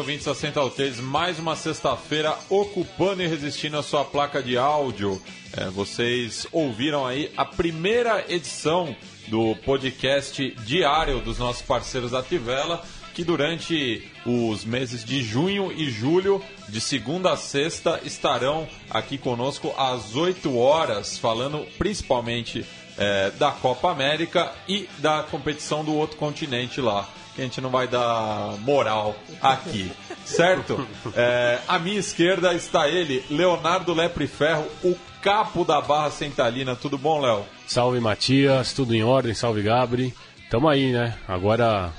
Ouvintes da Central 3, mais uma sexta-feira ocupando e resistindo a sua placa de áudio. É, vocês ouviram aí a primeira edição do podcast diário dos nossos parceiros da Tivela, que durante os meses de junho e julho, de segunda a sexta, estarão aqui conosco às 8 horas, falando principalmente é, da Copa América e da competição do outro continente lá que a gente não vai dar moral aqui, certo? É, à minha esquerda está ele, Leonardo Lepre Ferro, o capo da Barra Centralina. Tudo bom, Léo? Salve Matias, tudo em ordem, salve Gabri. Tamo aí, né? Agora,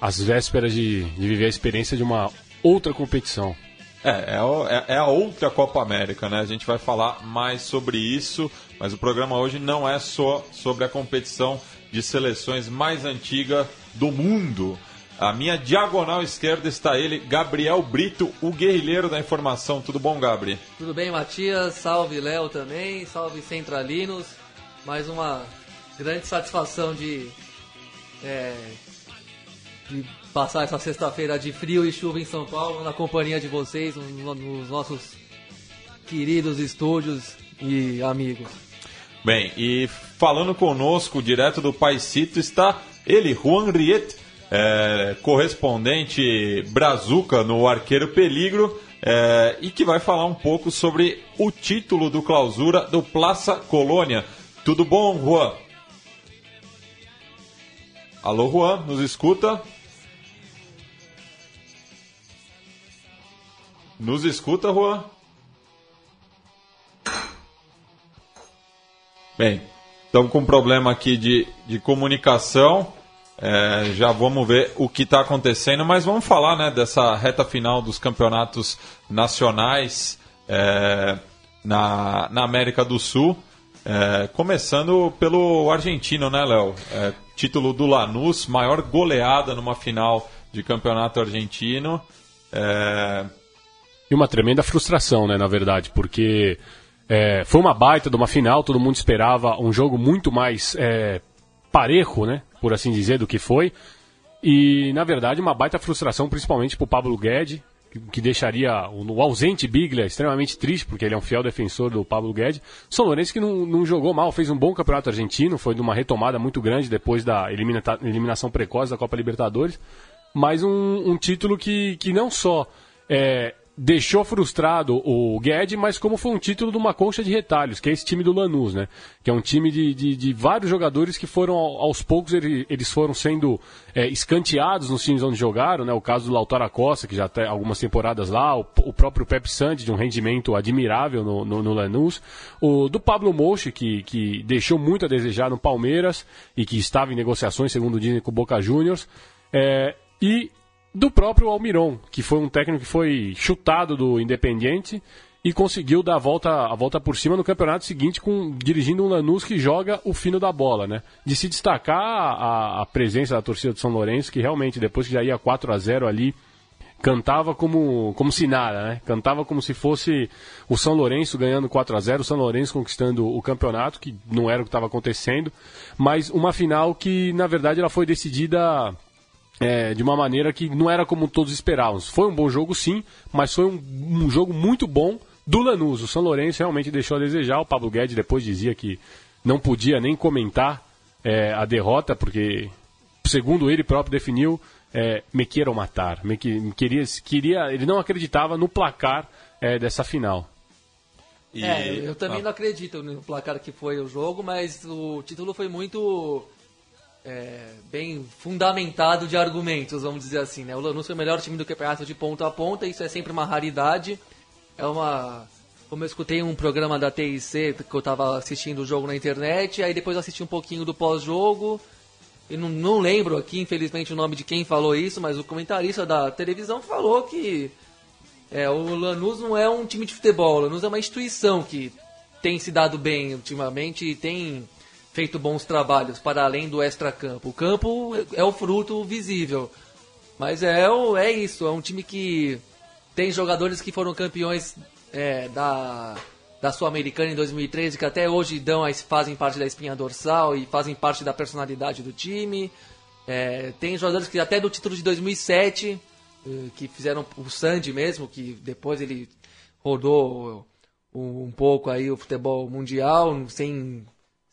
às vésperas de, de viver a experiência de uma outra competição. É, é, é, a outra Copa América, né? A gente vai falar mais sobre isso, mas o programa hoje não é só sobre a competição de seleções mais antiga do mundo. A minha diagonal esquerda está ele, Gabriel Brito, o guerrilheiro da informação. Tudo bom, Gabri? Tudo bem, Matias. Salve, Léo também. Salve, Centralinos. Mais uma grande satisfação de, é, de passar essa sexta-feira de frio e chuva em São Paulo na companhia de vocês, nos nossos queridos estúdios e amigos. Bem, e falando conosco direto do Paisito está ele, Juan Riet, é, correspondente brazuca no Arqueiro Peligro, é, e que vai falar um pouco sobre o título do clausura do Plaça Colônia. Tudo bom, Juan? Alô, Juan, nos escuta? Nos escuta, Juan? Bem, estamos com um problema aqui de, de comunicação. É, já vamos ver o que está acontecendo, mas vamos falar né, dessa reta final dos campeonatos nacionais é, na, na América do Sul. É, começando pelo argentino, né, Léo? É, título do Lanús, maior goleada numa final de campeonato argentino. É, e uma tremenda frustração, né, na verdade, porque é, foi uma baita de uma final, todo mundo esperava um jogo muito mais é, parejo, né? Por assim dizer, do que foi. E, na verdade, uma baita frustração, principalmente para o Pablo Guedes, que, deixaria o, o, ausente Biglia extremamente triste, porque ele é um fiel defensor do Pablo Guedes. São Lourenço que não, não jogou mal, fez um bom campeonato argentino, foi de uma retomada muito grande depois da elimina, eliminação precoce da Copa Libertadores. Mas um, um título que, que não só é, deixou frustrado o Guedes, mas como foi um título de uma concha de retalhos, que é esse time do Lanús, né? Que é um time de, de, de vários jogadores que foram, aos poucos, eles foram sendo é, escanteados nos times onde jogaram, né? O caso do Lautaro Costa, que já tem algumas temporadas lá, o, o próprio Pepe Santi, de um rendimento admirável no, no, no Lanús, o do Pablo Mochi, que, que deixou muito a desejar no Palmeiras e que estava em negociações, segundo dizem, com o Boca Juniors, é, e do próprio Almiron, que foi um técnico que foi chutado do Independiente e conseguiu dar a volta, a volta por cima no campeonato seguinte com dirigindo um Lanús que joga o fino da bola, né? De se destacar a, a presença da torcida do São Lourenço, que realmente depois que já ia 4 a 0 ali, cantava como, como se nada, né? Cantava como se fosse o São Lourenço ganhando 4 a 0 o São Lourenço conquistando o campeonato, que não era o que estava acontecendo, mas uma final que, na verdade, ela foi decidida é, de uma maneira que não era como todos esperavam. Foi um bom jogo, sim, mas foi um, um jogo muito bom do Lanús. O São Lourenço realmente deixou a desejar. O Pablo Guedes depois dizia que não podia nem comentar é, a derrota, porque, segundo ele próprio definiu, é, me queiram matar. Me, me queria, queria, ele não acreditava no placar é, dessa final. E... É, eu também ah. não acredito no placar que foi o jogo, mas o título foi muito é, bem fundamentado de argumentos, vamos dizer assim. Né? O Lanús foi o melhor time do campeonato de ponta a ponta, isso é sempre uma raridade. É uma. Como eu escutei um programa da TIC, que eu estava assistindo o jogo na internet, aí depois assisti um pouquinho do pós-jogo. eu não, não lembro aqui, infelizmente, o nome de quem falou isso, mas o comentarista da televisão falou que é, o Lanús não é um time de futebol, o Lanús é uma instituição que tem se dado bem ultimamente e tem feito bons trabalhos para além do extra-campo. O campo é o fruto visível, mas é, é isso, é um time que tem jogadores que foram campeões é, da, da Sul-Americana em 2013, que até hoje dão, fazem parte da espinha dorsal e fazem parte da personalidade do time. É, tem jogadores que até do título de 2007 eh, que fizeram o Sandy mesmo, que depois ele rodou um pouco aí o futebol mundial sem,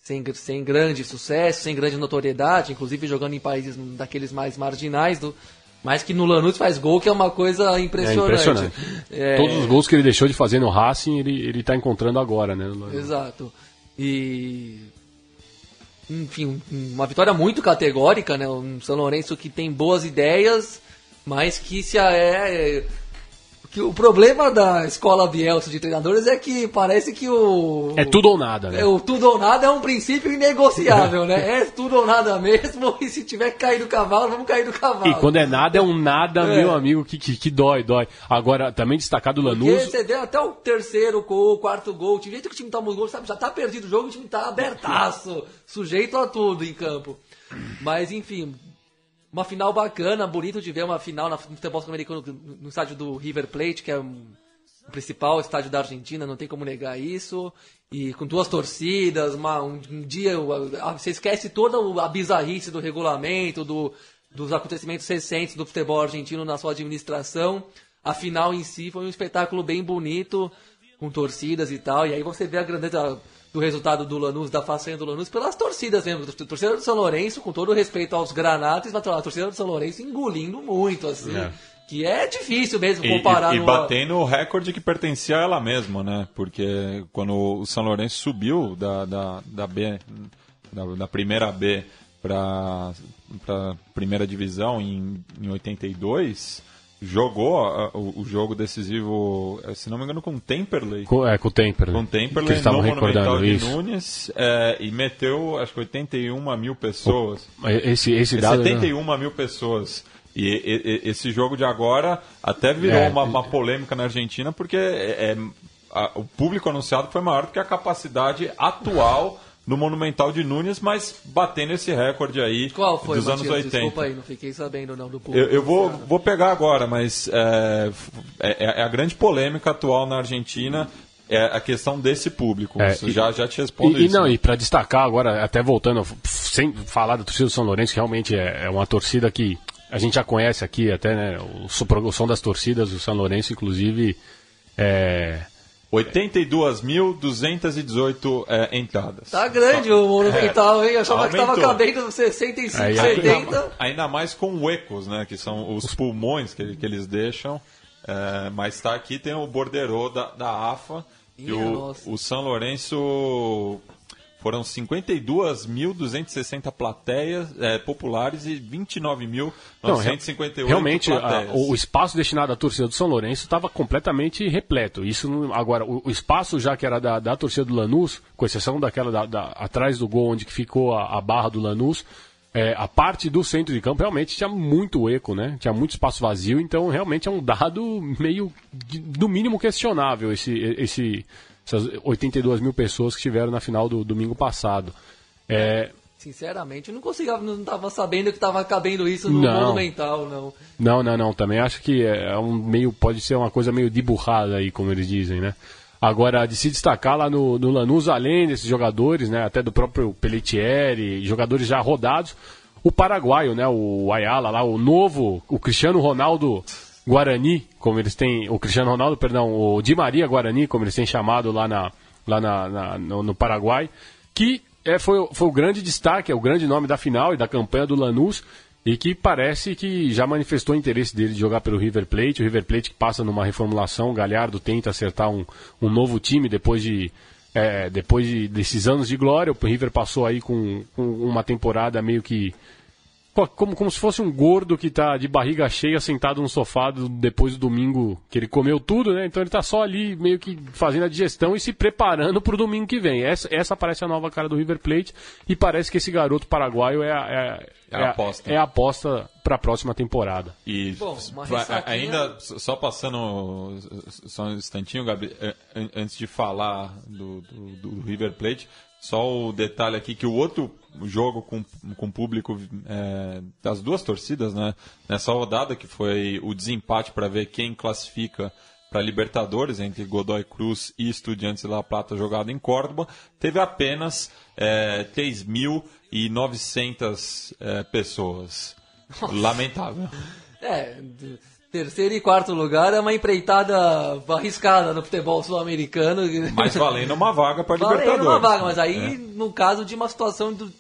sem, sem grande sucesso, sem grande notoriedade, inclusive jogando em países daqueles mais marginais, do, mas que no Lanús faz gol, que é uma coisa impressionante. É impressionante. É... Todos os gols que ele deixou de fazer no Racing, ele, ele tá encontrando agora, né? Exato. E enfim, uma vitória muito categórica, né? Um São Lourenço que tem boas ideias, mas que se é, que o problema da escola Bielsa de treinadores é que parece que o. É tudo ou nada, né? É, o tudo ou nada é um princípio inegociável, né? É tudo ou nada mesmo, e se tiver que cair do cavalo, vamos cair do cavalo. E quando é nada, é um nada, é. meu amigo, que, que, que, dói, dói. Agora, também destacado o Lanús. Porque você vê até o terceiro gol, o quarto gol, o jeito que o time os gols, sabe? Já tá perdido o jogo, o time tá abertaço, sujeito a tudo em campo. Mas, enfim, uma final bacana, bonito de ver uma final no futebol americano no estádio do River Plate, que é o principal estádio da Argentina, não tem como negar isso. E com duas torcidas, uma, um, um, dia você esquece toda a bizarrice do regulamento, do, dos acontecimentos recentes do futebol argentino na sua administração. A final em si foi um espetáculo bem bonito, com torcidas e tal. E aí você vê a grandeza do resultado do Lanús, da façanha do Lanús, pelas torcidas mesmo. A torcida do São Lourenço, com todo o respeito aos granatos, mas a torcida do São Lourenço engolindo muito, assim. É. Que é difícil mesmo comparar. E, e, e batendo o recorde que pertencia a ela mesma, né? Porque quando o São Lourenço subiu da, da, da B, da, da primeira B para a primeira divisão em, em 82 jogou uh, o, o, jogo decisivo, eh, se não me engano, com o Temperley. Com, é, com o Temperley. Com o Temperley no Monumental de isso. Nunes é, e meteu, acho que 81 mil pessoas. Esse, esse dado... 71 né? mil pessoas. E, e, e, esse jogo de agora até virou é, uma, uma, polêmica na Argentina, porque é, é, a, o público anunciado foi maior do que a capacidade atual no Monumental de Nunes, mas batendo esse recorde aí Qual foi, dos Matias? anos 80. Desculpa aí, não fiquei sabendo não do público. Eu, eu vou, vou pegar agora, mas é, é, é, a grande polêmica atual na Argentina é a questão desse público. É, e, já, já te respondo e, isso. E, não, e para destacar agora, até voltando, sem falar da torcida do São Lourenço, que realmente é, é uma torcida que a gente já conhece aqui, até né, o, o som das torcidas do São Lourenço, inclusive... É, 82.218 é, entradas. Tá grande o Monumental, hein? Eu achava Aumentou. que estava cabendo 65, Aí, 70. Ainda mais com ecos, né? Que são os pulmões que, que eles deixam. É, mas está aqui, tem o borderô da, da AFA. e o, o São Lourenço foram 52.260 plateias é, populares e 29.958 Realmente, a, o espaço destinado à torcida do São Lourenço estava completamente repleto. Isso agora, o, o, espaço já que era da, da, torcida do Lanús, com exceção daquela da, da, atrás do gol onde ficou a, a barra do Lanús, é, a parte do centro de campo realmente tinha muito eco, né? Tinha muito espaço vazio, então realmente é um dado meio, no mínimo, questionável esse, esse essas 82 mil pessoas que estiveram na final do domingo passado. É, Sinceramente, eu não conseguia, não estava sabendo que estava cabendo isso no não. Monumental, não. Não, não, não. Também acho que é um meio, pode ser uma coisa meio de burrada aí, como eles dizem, né? Agora, de se destacar lá no, no Lanús, além desses jogadores, né, até do próprio Pelletieri, jogadores já rodados, o paraguaio, né, o Ayala lá, o novo, o Cristiano Ronaldo Guarani, como eles têm, o Cristiano Ronaldo, perdão, o Di Maria Guarani, como eles têm chamado lá, na, lá na, na no, no, Paraguai, que é, foi, foi o grande destaque, é o grande nome da final e da campanha do Lanús, e que parece que já manifestou interesse dele de jogar pelo River Plate. O River Plate que passa numa reformulação, o Galhardo tenta acertar um, um novo time depois de é, depois de, desses anos de glória. O River passou aí com, com uma temporada meio que como, como se fosse um gordo que tá de barriga cheia sentado no sofá do- depois do domingo que ele comeu tudo, né? Então ele tá só ali meio que fazendo a digestão e se preparando pro domingo que vem. Essa, essa parece a nova cara do River Plate e parece que esse garoto paraguaio é a, é, É a aposta. É a aposta pra próxima temporada. E Bom, ainda, só passando só um instantinho, Gabi, an- antes de falar do, do- do River Plate, só o detalhe aqui que o outro jogo com, com público eh, das duas torcidas, né, nessa rodada, que foi o desempate para ver quem classifica para Libertadores entre Godoy Cruz e Estudiantes de La Plata jogado em Córdoba, teve apenas eh, 3.900 eh, pessoas. Lamentável. É, terceiro e quarto lugar é uma empreitada arriscada no futebol sul-americano. Mas valendo uma vaga para Valendo Libertadores. uma vaga, mas aí É. no caso de uma situação do-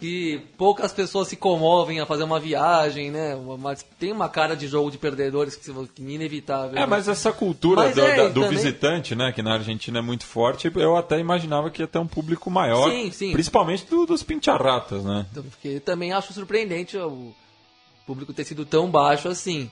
que poucas pessoas se comovem a fazer uma viagem, né? Mas tem uma cara de jogo de perdedores que, é inevitável. É, né? mas essa cultura Mas do, é, da- do também- visitante, né, que na Argentina é muito forte, eu até imaginava que ia ter um público maior, Sim, sim. principalmente do- dos pincharratas, né? Porque também acho surpreendente o público ter sido tão baixo assim.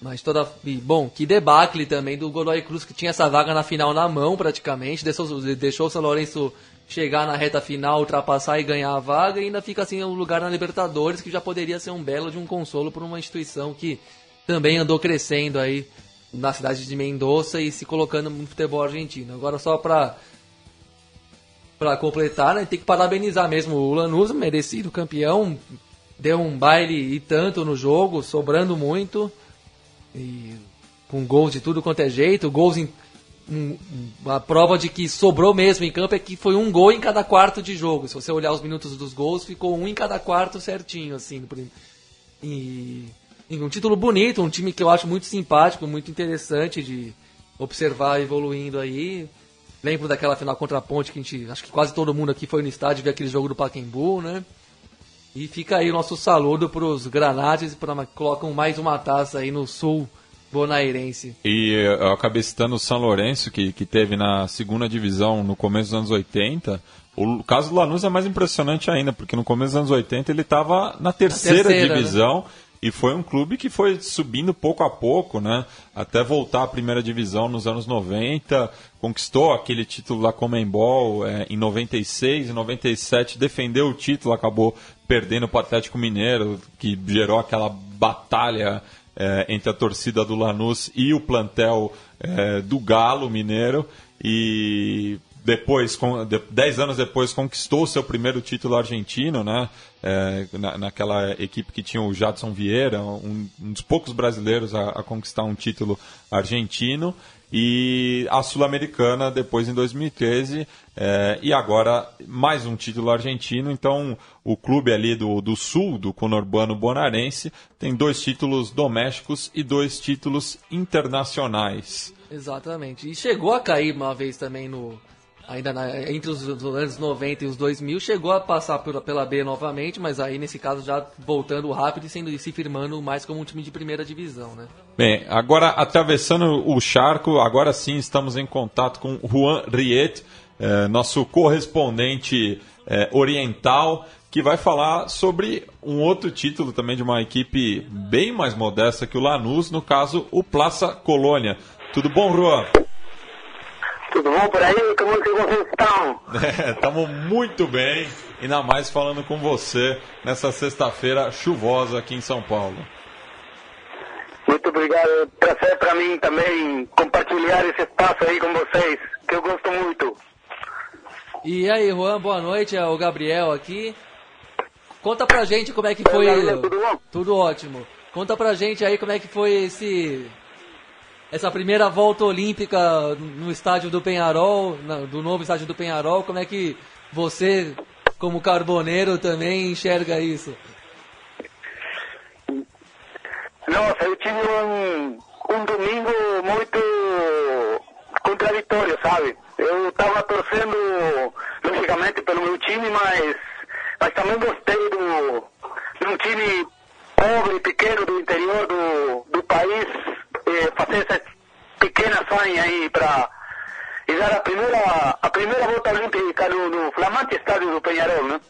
Mas toda. bom, que debacle também do Godoy Cruz, que tinha essa vaga na final na mão praticamente. Deixou, deixou o São Lourenço chegar na reta final, ultrapassar e ganhar a vaga. E ainda fica assim um lugar na Libertadores, que já poderia ser um belo de um consolo para uma instituição que também andou crescendo aí na cidade de Mendoza e se colocando no futebol argentino. Agora só para Pra completar, né, tem que parabenizar mesmo o Lanús, merecido campeão. Deu um baile e tanto no jogo, sobrando muito. E com gols de tudo quanto é jeito. Gols em. um- um- a prova de que sobrou mesmo em campo é que foi um gol em cada quarto de jogo. Se você olhar os minutos dos gols, ficou um em cada quarto certinho, assim. E, e um título bonito, um time que eu acho muito simpático, muito interessante de observar evoluindo aí. Lembro daquela final contra a Ponte que a gente, acho que quase todo mundo aqui foi no estádio ver aquele jogo do Pacaembu, né? E fica aí o nosso saludo para os Granates, para colocam mais uma taça aí no sul bonairense. E eu acabei citando o São Lourenço, que, que teve na segunda divisão no começo dos anos 80. O caso do Lanús é mais impressionante ainda, porque no começo dos anos 80 ele estava na terceira, terceira, né? E foi um clube que foi subindo pouco a pouco, né? Até voltar à primeira divisão nos anos 90, conquistou aquele título da Comembol eh, em 96, em 97 defendeu o título, acabou perdendo para o Atlético Mineiro, que gerou aquela batalha eh, entre a torcida do Lanús e o plantel eh, do Galo Mineiro e depois, com, de, dez anos depois, conquistou o seu primeiro título argentino, né? É, na, naquela equipe que tinha o Jadson Vieira, um, um dos poucos brasileiros a, a conquistar um título argentino. E a Sul-Americana depois em 2013, é, e agora mais um título argentino. Então, o clube ali do, do sul, do conurbano bonarense, tem dois títulos domésticos e dois títulos internacionais. Exatamente. E chegou a cair uma vez também no. Ainda na- entre os anos 90 e os 2000, chegou a passar pela, pela B novamente, mas aí nesse caso já voltando rápido e, sendo, e se firmando mais como um time de primeira divisão, né? Bem, agora atravessando o charco, agora sim estamos em contato com Juan Riet, eh, nosso correspondente eh, oriental, que vai falar sobre um outro título também de uma equipe bem mais modesta que o Lanús, no caso o Plaça Colônia. Tudo bom, Juan? Tudo bom por aí? Como é que vocês estão? Estamos muito bem, ainda mais falando com você nessa sexta-feira chuvosa aqui em São Paulo. Muito obrigado. Prazer para mim também compartilhar esse espaço aí com vocês, que eu gosto muito. E aí, Juan, boa noite, é o Gabriel aqui. Conta pra gente como é que foi. Gabriel, tudo bom? Tudo ótimo. Conta pra gente aí como é que foi esse. Essa primeira volta olímpica no estádio do Penharol, do novo estádio do Penharol, como é que você, como carboneiro, também enxerga isso? Nossa, eu tive um, um domingo muito contraditório, sabe? Eu estava torcendo, logicamente, pelo meu time, mas, mas também gostei do, de um time pobre, pequeno, do interior do, do país, eh, fazer essa pequena sonha aí para e dar a primeira, a primeira volta olímpica no, no flamante estádio do Penharol, né?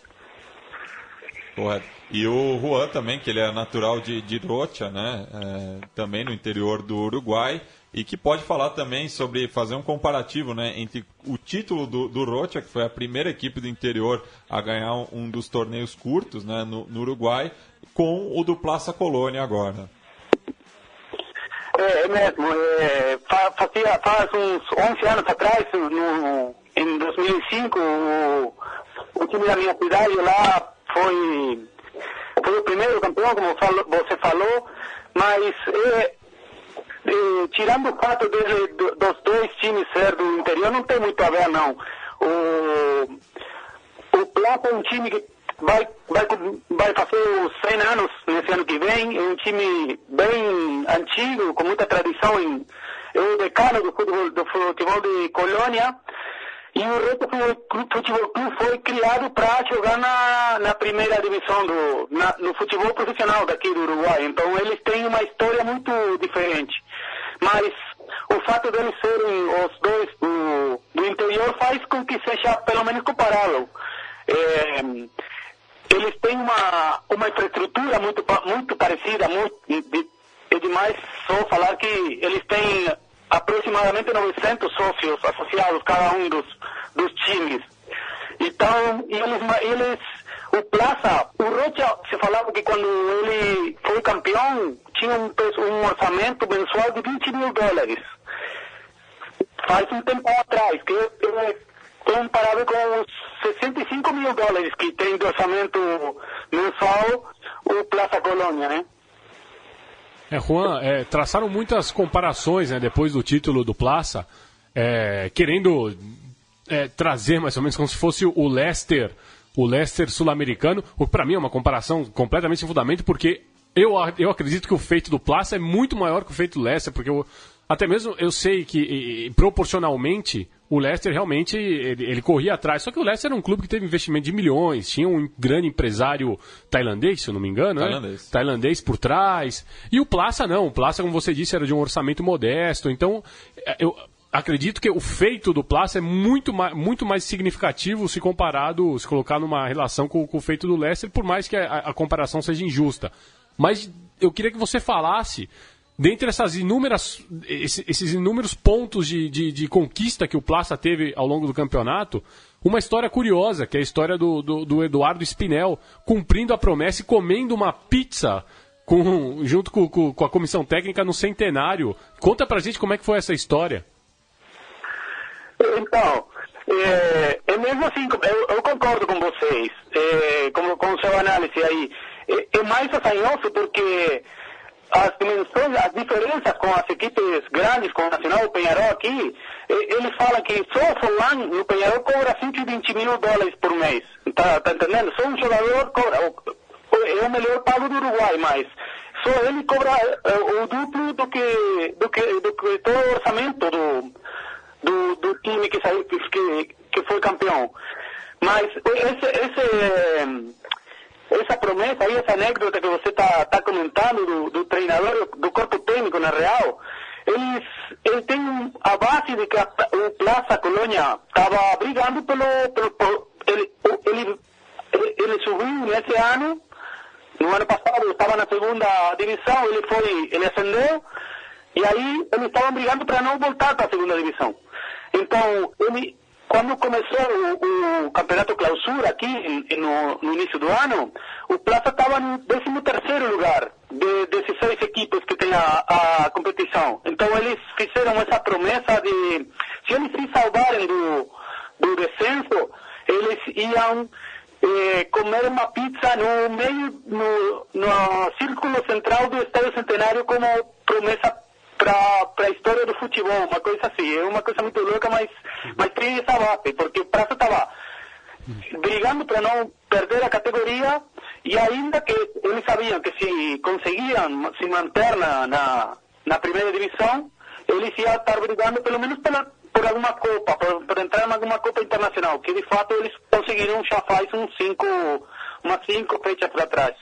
Correto. E o Juan também, que ele é natural de, de Rocha, né? É, também no interior do Uruguai e que pode falar também sobre fazer um comparativo né, entre o título do, do Rocha, que foi a primeira equipe do interior a ganhar um, um dos torneios curtos né, no, no, Uruguai, com o do Plaza Colônia agora. É, é mesmo. É, fazia, faz uns 11 anos atrás, no, em 2005, o, o time da minha cidade lá foi, foi o primeiro campeão, como falo, você falou, mas é, eh, tirando o fato dele, dos dois times ser do interior, não tem muito a ver, não. O, o Plata é um time que vai, vai, vai fazer os 100 anos nesse ano que vem, é um time bem antigo, com muita tradição em é o decano do futebol, do futebol de Colônia, e o Reto Futebol Clube foi criado para jogar na, na primeira divisão, do, na, no futebol profissional daqui do Uruguai. Então eles têm uma história muito diferente. Mas o fato deles serem os dois do, do interior faz com que seja pelo menos comparável. É, eles têm uma, uma infraestrutura muito, muito parecida, muito, é demais só falar que eles têm aproximadamente 900 sócios associados, cada um dos, dos times. Então, eles, eles o Plaza, o Rocha, se falava que quando ele foi campeão, tinha um, um orçamento mensual de 20 mil dólares. Faz um tempo atrás, que é comparado com os 65 mil dólares que tem de orçamento mensal o Plaza Colônia, né? É, Juan, é, traçaram muitas comparações né, depois do título do Plaza, é, querendo é, trazer mais ou menos como se fosse o Leicester o Leicester sul-americano, o que para mim é uma comparação completamente sem fundamento, porque eu, eu acredito que o feito do Plaza é muito maior que o feito do Leicester, porque eu, até mesmo eu sei que e, e, proporcionalmente o Leicester realmente ele, ele, corria atrás. Só que o Leicester era um clube que teve investimento de milhões, tinha um grande empresário tailandês, se eu não me engano, né? tailandês. Né? tailandês por trás. E o Plaza não, o Plaza, como você disse, era de um orçamento modesto. Então, eu, acredito que o feito do Plaza é muito mais, muito mais significativo se comparado, se colocar numa relação com, com o feito do Leicester, por mais que a, a, comparação seja injusta. Mas eu queria que você falasse, dentre essas inúmeras, esses, inúmeros pontos de, de, de, conquista que o Plaza teve ao longo do campeonato, uma história curiosa, que é a história do, do, do Eduardo Spinel cumprindo a promessa e comendo uma pizza com, junto com, com, com, a comissão técnica no centenário. Conta pra gente como é que foi essa história. Então, é, é mesmo assim, eu, eu concordo com vocês, é, com, com o seu análise aí. É, é mais assanhoso porque as dimensões, as diferenças com as equipes grandes, com o Nacional, o Penharol aqui, eles falam que só o Forlan no Penharol cobra 120 mil dólares por mês. Tá, tá entendendo? Só um jogador cobra, é o melhor pago do Uruguai, mas só ele cobra é, o duplo do que, do que, do que todo o orçamento do, do, do time que, saiu, que, que foi campeão. Mas esse, esse, essa promessa aí, essa anécdota que você está tá comentando do, do, do corpo técnico, na real, eles, eles têm a base de que a, o Plaza Colônia estava brigando pelo... pelo ele, ele, ele, ele subiu nesse ano, no ano passado estava na segunda divisão, ele foi, ele ascendeu, e aí eles estavam brigando para não voltar para a segunda divisão. Então, ele, quando começou o, o campeonato clausura aqui no, no, início do ano, o Plaza estava no 13 lugar de 16 equipes que tem a, a, competição. Então eles fizeram essa promessa de, se eles se salvarem do, do descenso, eles iam eh, comer uma pizza no meio, no, no círculo central do Estádio Centenário como promessa para a história do futebol, uma coisa assim. É uma coisa muito louca, mas, mas tem essa base, porque o Praça estava brigando para não perder a categoria e ainda que eles sabiam que se conseguiam se manter na, na, na primeira divisão, eles iam estar brigando pelo menos pela, por alguma Copa, por, por, entrar em alguma Copa Internacional, que de fato eles conseguiram já faz uns cinco, umas cinco fechas para trás.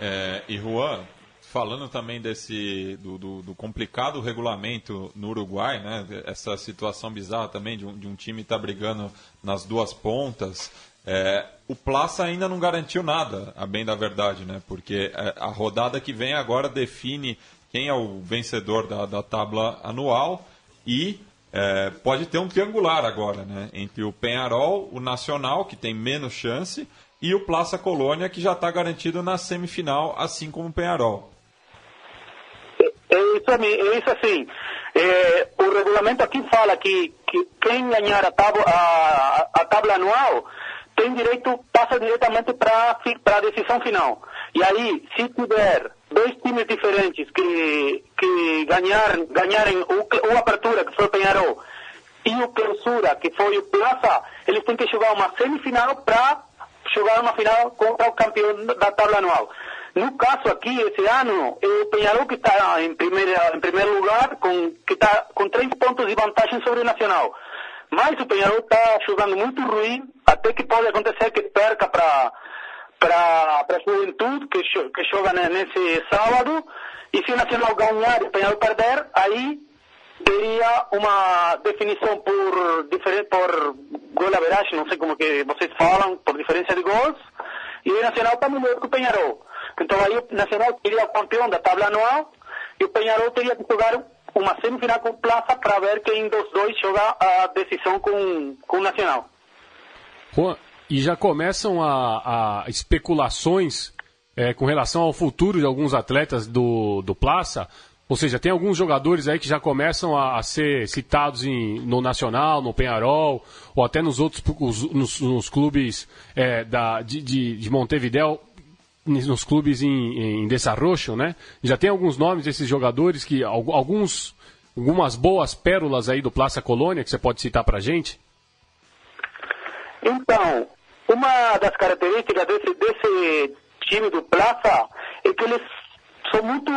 É, e Juan, falando também desse do, do, do, complicado regulamento no Uruguai, né? Essa situação bizarra também de um, de um time estar tá brigando nas duas pontas. É, o Plaça ainda não garantiu nada, a bem da verdade, né? Porque é, a rodada que vem agora define quem é o vencedor da, da tábua anual e é, pode ter um triangular agora, né? Entre o Penharol, o Nacional, que tem menos chance, e o Plaça Colônia, que já está garantido na semifinal, assim como o Penharol. É, é isso, é isso assim. É, o regulamento aqui fala que, que quem ganhar a tábua, a, a tábua anual tem direito, passa diretamente para a decisão final. E aí, se tiver dois times diferentes que, que ganhar, ganharem o, o Apertura, que foi o Penharol, e o Clausura, que foi o Plaza, eles têm que jogar uma semifinal para jogar uma final contra o campeão da tabela anual. No caso aqui, esse ano, o Penharol que está em, primeira, em primeiro lugar, com, que está com três pontos de vantagem sobre o Nacional. Mas o Penharol está jogando muito ruim, até que pode acontecer que perca para para a juventude que, que joga nesse sábado. E se o Nacional ganhar e o Penharol perder, aí teria uma definição por por gol average, não sei como que vocês falam, por diferença de gols. E o Nacional está melhor que o Penharol. Então aí o Nacional seria o campeão da tabela anual e o Penharol teria que jogar uma semifinal com Plaza para ver quem dos dois joga a decisão com, com o Nacional. Juan, e já começam a, a especulações é, com relação ao futuro de alguns atletas do, do Plaza. Ou seja, tem alguns jogadores aí que já começam a, a ser citados em, no Nacional, no Penharol, ou até nos outros os, nos, nos, clubes é, da, de, de, de Montevideo, nos clubes em, em desarrollo, né? Já tem alguns nomes desses jogadores que alguns algumas boas pérolas aí do Plaza Colônia que você pode citar para gente? Então, uma das características desse, desse time do Plaza é que eles são muito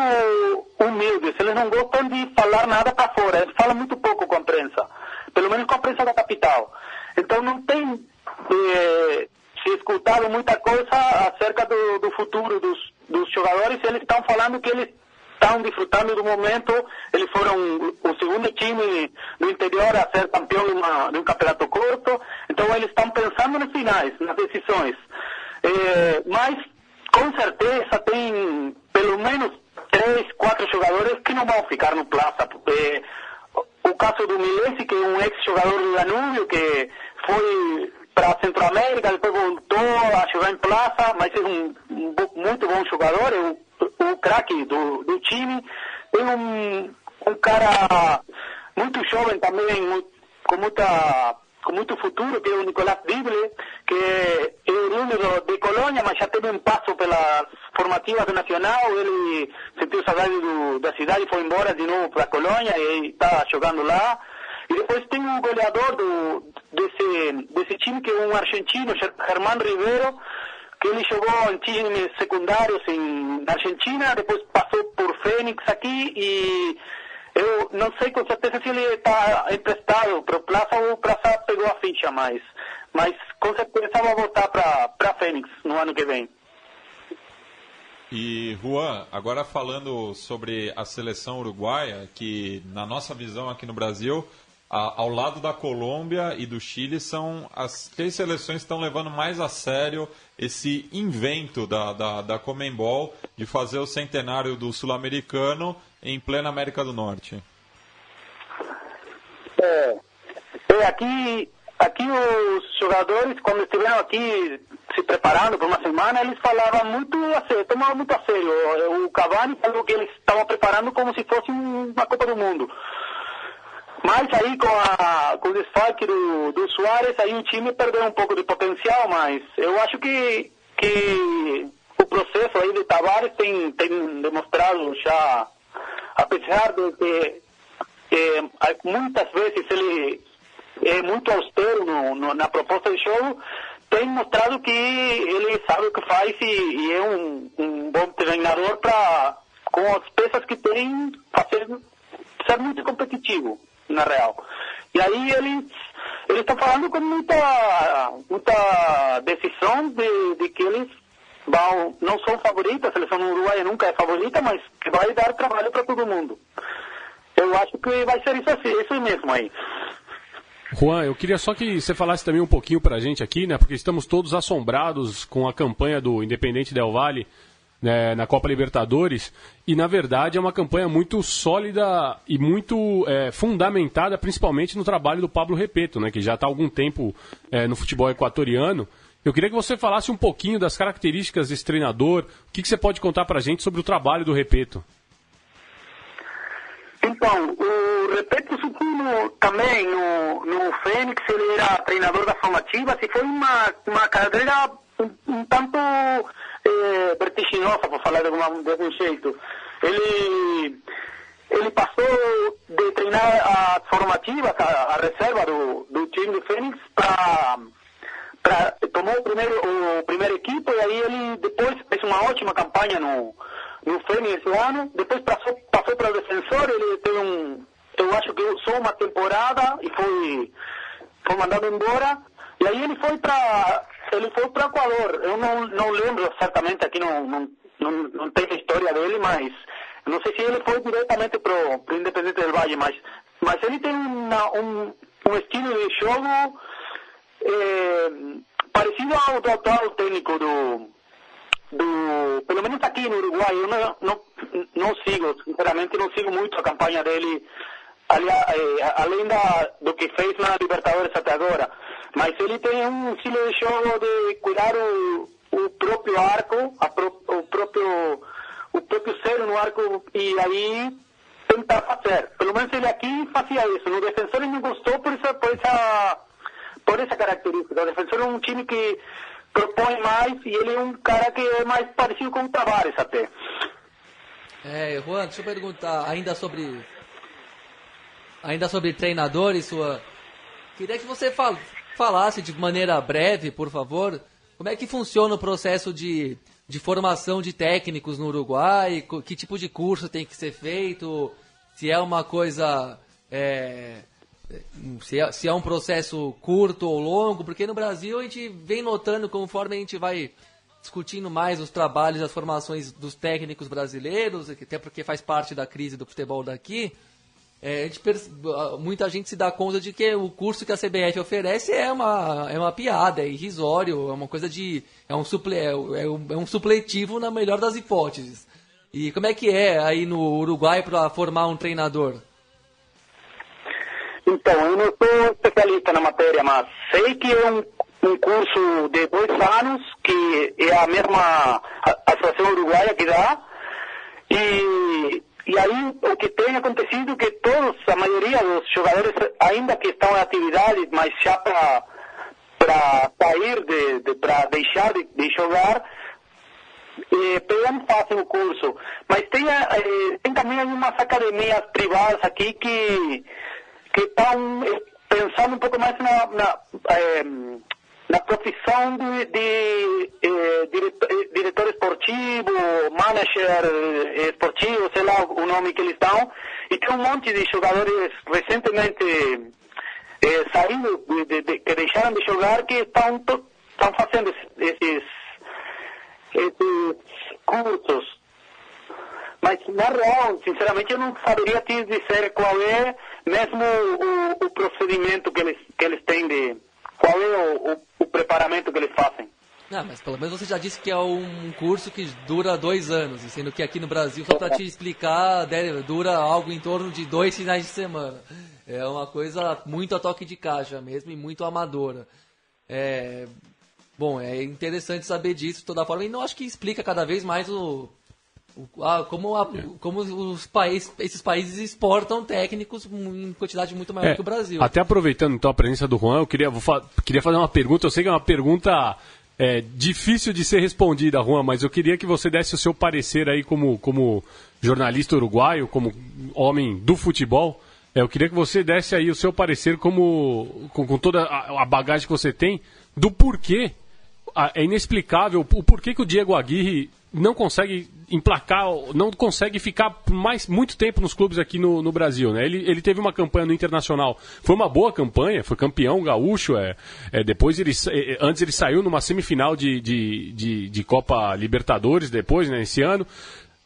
humildes, eles não gostam de falar nada para fora, eles falam muito pouco com a imprensa, pelo menos com a imprensa da capital. Então não tem eh, se escutado muita coisa acerca do, do futuro dos, dos jogadores, eles estão falando que eles estão desfrutando do momento, eles foram o segundo time do interior a ser campeão de, uma, de um campeonato curto, então eles estão pensando nos finais, nas decisões. É, mas, com certeza, tem pelo menos três, quatro jogadores que não vão ficar no Plaza, porque o caso do Milesi, que é um ex-jogador do Danúbio, que foi para Centro-América, depois voltou a jogar em Plaza, mas é um, um muito bom jogador, é o o craque do, do time. Tem um, um cara muito jovem também, com muita com muito futuro, que é o Nicolás Bible, que é oriundo de Colônia, mas já teve um passo pelas formativas do Nacional, ele sentiu saudade do, da cidade e foi embora de novo para Colônia e está jogando lá. E depois tem um goleador do, desse, desse time, que é um argentino, Germán Ribeiro, que ele jogou em times secundários em, na Argentina, depois passou por Fênix aqui e eu não sei com certeza se ele está emprestado para o Plaza ou o Plaza pegou a ficha mais. Mas com certeza vai voltar para Fênix no ano que vem. E Juan, agora falando sobre a seleção uruguaia, que na nossa visão aqui no Brasil a, ao lado da Colômbia e do Chile, são as três seleções que estão levando mais a sério esse invento da, da, da Comembol de fazer o centenário do Sul-Americano em plena América do Norte. É, é, aqui, aqui os jogadores, quando estiveram aqui se preparando por uma semana, eles falavam muito a sério, tomavam muito a sério. O Cavani falou que eles estavam preparando como se fosse uma Copa do Mundo. Mas aí com, a, com o desfalque do, do Soares, aí o time perdeu um pouco de potencial, mas eu acho que, que o processo aí de Tavares tem, tem demonstrado já, apesar de que muitas vezes ele é muito austero no, no, na proposta de jogo, tem mostrado que ele sabe o que faz e, e é um, um bom treinador para, com as peças que tem, fazer, ser muito competitivo na real. E aí eles eles estão falando com muita muita decisão de, de que eles vão não são favoritos, a seleção uruguaia nunca é favorita, mas que vai dar trabalho para todo mundo. Eu acho que vai ser isso assim, isso mesmo aí. Juan, eu queria só que você falasse também um pouquinho para a gente aqui, né? Porque estamos todos assombrados com a campanha do Independente Del Valle né, na Copa Libertadores e na verdade é uma campanha muito sólida e muito é, fundamentada, principalmente no trabalho do Pablo Repeto, né? Que já está há algum tempo é, no futebol equatoriano. Eu queria que você falasse um pouquinho das características desse treinador. O que, que você pode contar para a gente sobre o trabalho do Repeto? Então, o Repeto Sucuno também no, no Fênix, ele era treinador da formativa, e foi uma, uma carreira um, um tanto eh, vertiginosa, por falar de, alguma, de algum jeito. Ele, ele passou de treinar as formativas, a, a reserva do, do time do Fênix, para tomou o primeiro, o primeiro equipo e aí ele depois fez uma ótima campanha no, no Fênix esse ano. Depois passou, passou para o defensor, ele teve um, eu acho que só uma temporada e foi, foi mandado embora. E aí ele foi para ele foi para Equador. Eu não, não lembro exatamente, aqui não, não, não, não tem a história dele, mas não sei se ele foi diretamente para o Independente del Valle, mas, mas ele tem uma, um, um estilo de jogo eh, parecido ao do atual técnico do, do, pelo menos aqui no Uruguai, eu não, não, sigo, sinceramente não sigo muito a campanha dele, aliás, eh, além da, do que fez na Libertadores até agora, mas ele tem um estilo de jogo de cuidar o, o próprio arco, pro, o próprio o próprio ser no arco e aí tentar fazer. Pelo menos ele aqui fazia isso. No defensor ele me gostou por essa, por essa por essa característica. O defensor é um time que propõe mais e ele é um cara que é mais parecido com o Tavares até. É, Juan, deixa eu perguntar ainda sobre ainda sobre treinadores, sua queria que você fal... falasse de maneira breve, por favor, como é que funciona o processo de, de formação de técnicos no Uruguai, que tipo de curso tem que ser feito, se é uma coisa é, se é, se é um processo curto ou longo, porque no Brasil a gente vem notando conforme a gente vai discutindo mais os trabalhos, as formações dos técnicos brasileiros, até porque faz parte da crise do futebol daqui, é, muita gente se dá conta de que o curso que a CBF oferece é uma, é uma piada, é irrisório, é uma coisa de. é um, suple, é, é um, é um supletivo na melhor das hipóteses. E como é que é aí no Uruguai para formar um treinador? Então, eu não sou especialista na matéria, mas sei que é um, um curso de dois anos, que é a mesma Associação Uruguaia que dá, e, e aí o que tem acontecido é que todos, a maioria dos jogadores, ainda que estão em atividade, mas já para para sair, de, de para deixar de, de jogar, eh, pegam fazem o curso. Mas tem, eh, tem também algumas academias privadas aqui que que estão eh, pensando um pouco mais na, na, é, na profissão de, de é, diretor, diretor, esportivo, manager esportivo, sei lá o nome que eles dão, e tem um monte de jogadores recentemente é, saindo, de, de, que deixaram de jogar, que estão, estão fazendo esses, esses cursos. Mas, na real, sinceramente, eu não saberia te dizer qual é mesmo o, o procedimento que eles, que eles têm de. Qual é o, o, o preparamento que eles fazem. Não, mas pelo menos você já disse que é um curso que dura dois anos, sendo que aqui no Brasil, só para te explicar, dura algo em torno de dois finais de semana. É uma coisa muito a toque de caixa mesmo e muito amadora. É, bom, é interessante saber disso de toda forma e não acho que explica cada vez mais o, como, a, como os países, esses países exportam técnicos em quantidade muito maior é, que o Brasil. Até aproveitando então a presença do Juan, eu queria, vou, queria fazer uma pergunta. Eu sei que é uma pergunta é, difícil de ser respondida, Juan, mas eu queria que você desse o seu parecer aí como, como jornalista uruguaio, como homem do futebol. É, eu queria que você desse aí o seu parecer como com, com toda a, a bagagem que você tem do porquê é inexplicável o porquê que o Diego Aguirre não consegue emplacar, não consegue ficar mais muito tempo nos clubes aqui no, no Brasil, né? Ele, ele teve uma campanha no Internacional, foi uma boa campanha, foi campeão gaúcho, é, é depois ele, é, antes ele saiu numa semifinal de, de, de, de Copa Libertadores, depois, né, esse ano,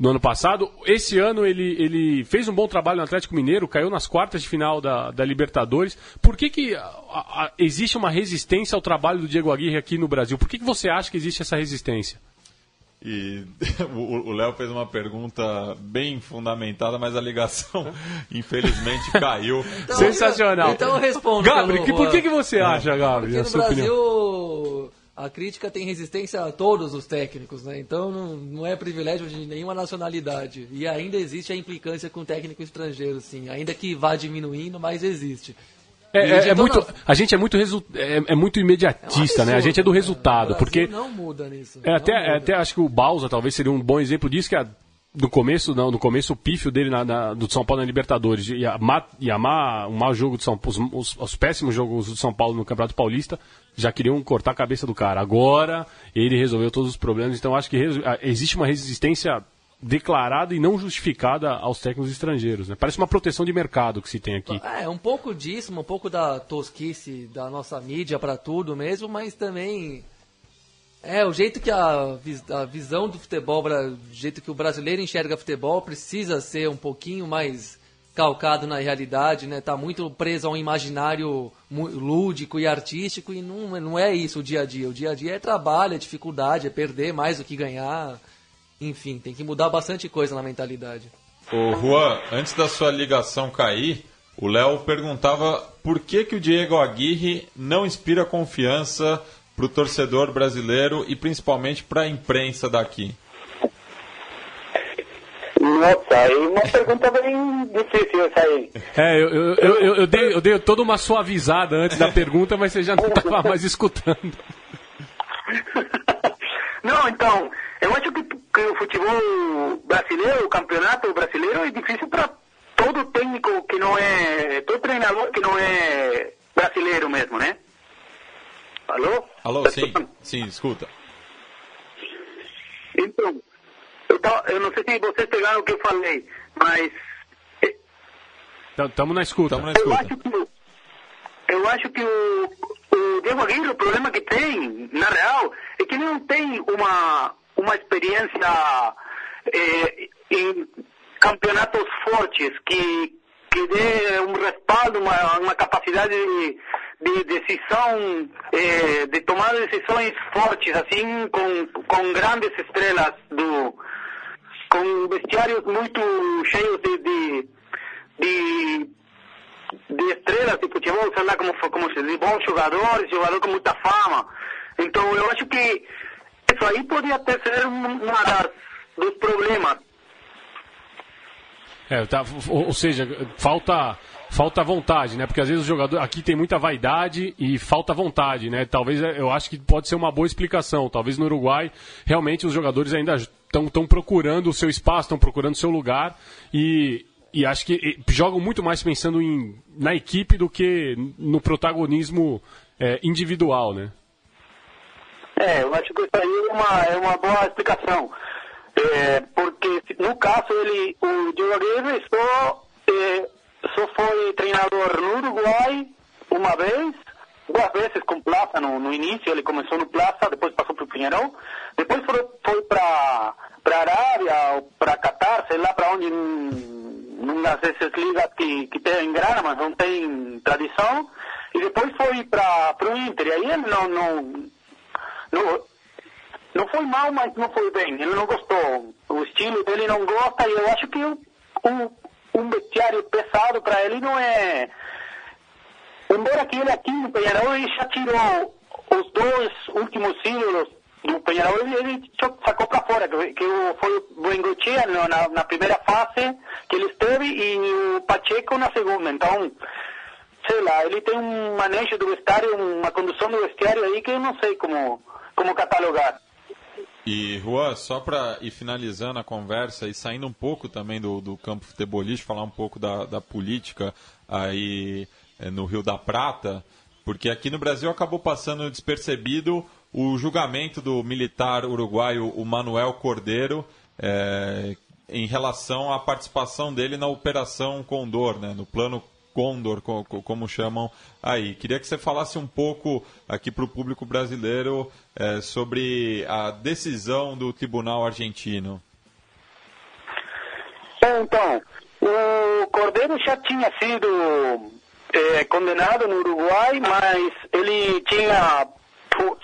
no ano passado. Esse ano ele, ele fez um bom trabalho no Atlético Mineiro, caiu nas quartas de final da, da Libertadores. Por que, que a, a, existe uma resistência ao trabalho do Diego Aguirre aqui no Brasil? Por que, que você acha que existe essa resistência? E o Léo fez uma pergunta bem fundamentada, mas a ligação, infelizmente, caiu. Então, Sensacional. Então eu respondo. Gabriel, por que, que você acha, Gabriel? Porque no Brasil, opinião? a crítica tem resistência a todos os técnicos, né? Então não, não é privilégio de nenhuma nacionalidade. E ainda existe a implicância com técnico estrangeiro, sim. Ainda que vá diminuindo, mas existe. É, é, é muito, a gente é muito, resu, é, é muito imediatista, é né? A gente é do resultado, porque não muda nisso. É, até, muda. até acho que o Balsa talvez seria um bom exemplo disso, que a, no começo, não, no começo o pífio dele na, na, do São Paulo na Libertadores e amar, e amar um mau jogo de São os, os, os, péssimos jogos do São Paulo no Campeonato Paulista, já queriam cortar a cabeça do cara. Agora ele resolveu todos os problemas, então acho que existe uma resistência declarada e não justificada aos técnicos estrangeiros. Né? Parece uma proteção de mercado que se tem aqui. É, um pouco disso, um pouco da tosquice da nossa mídia para tudo mesmo, mas também é, o jeito que a, a visão do futebol, o jeito que o brasileiro enxerga futebol precisa ser um pouquinho mais calcado na realidade, né? Tá muito preso a um imaginário lúdico e artístico e não, não é isso o dia a dia. O dia a dia é trabalho, é dificuldade, é perder mais do que ganhar. Enfim, tem que mudar bastante coisa na mentalidade. Ô Juan, antes da sua ligação cair, o Léo perguntava por que, que o Diego Aguirre não inspira confiança para o torcedor brasileiro e principalmente para a imprensa daqui? Nossa, aí uma pergunta bem difícil essa aí. É, eu, eu, eu, eu, dei, eu dei toda uma suavizada antes da pergunta, mas você já não estava mais escutando. Não, então, eu acho que, que o futebol brasileiro, o campeonato brasileiro é difícil para todo técnico que não é, todo treinador que não é brasileiro mesmo, né? Alô? Alô, sim, sim, escuta. Então, eu, tava, eu não sei se vocês pegaram o que eu falei, mas. Estamos na escuta. Tamo na escuta. Eu acho que, eu acho que o, o Diego Aguirre, o problema que tem, na real, é que ele não tem uma, uma experiência eh, em campeonatos fortes que, que dê um respaldo, uma, uma capacidade de de decisão, eh, de tomar decisões fortes, assim, com, com grandes estrelas, do, com vestiários muito cheios de, de, de, de estrelas de futebol, sei lá como, como se diz, bons jogadores, jogador com muita fama. Então, eu acho que isso aí poderia até ser uma das, dos problemas. É, tá, ou seja, falta falta vontade, né? Porque às vezes o jogador aqui tem muita vaidade e falta vontade, né? Talvez é, eu acho que pode ser uma boa explicação. Talvez no Uruguai realmente os jogadores ainda estão procurando o seu espaço, estão procurando o seu lugar e, e acho que jogam muito mais pensando em, na equipe do que no protagonismo é, individual, né? É, eu acho que isso aí é uma, é uma boa explicação. É, porque no caso ele, o Diogo Aguirre só é, só foi treinador no Uruguai uma vez, duas vezes com Plaza no, no início, ele começou no Plaza, depois passou para o Pinheirão, depois foi, foi para a Arábia para Catar, sei lá para onde, numa dessas ligas que, que tem grana, mas não tem tradição, e depois foi para o Inter, e aí ele não, não, não, não foi mal, mas não foi bem, ele não gostou, o estilo dele não gosta, e eu acho que o um vestiário pesado para ele não é. Embora que ele aqui no Penharol ele já tirou os dois últimos ídolos do Penharol, ele, ele sacou para fora, que, que foi o Bengochea na, na primeira fase que ele esteve e o Pacheco na segunda. Então, sei lá, ele tem um manejo do vestiário, uma condução do vestiário aí que eu não sei como, como catalogar. E, Juan, só para ir finalizando a conversa e saindo um pouco também do, do campo futebolístico, falar um pouco da, da política aí é, no Rio da Prata, porque aqui no Brasil acabou passando despercebido o julgamento do militar uruguaio, o Manuel Cordeiro, é, em relação à participação dele na Operação Condor, né, no plano Condor, como chamam aí. Queria que você falasse um pouco aqui para o público brasileiro é, sobre a decisão do Tribunal Argentino. Então, o Cordeiro já tinha sido é, condenado no Uruguai, mas ele tinha,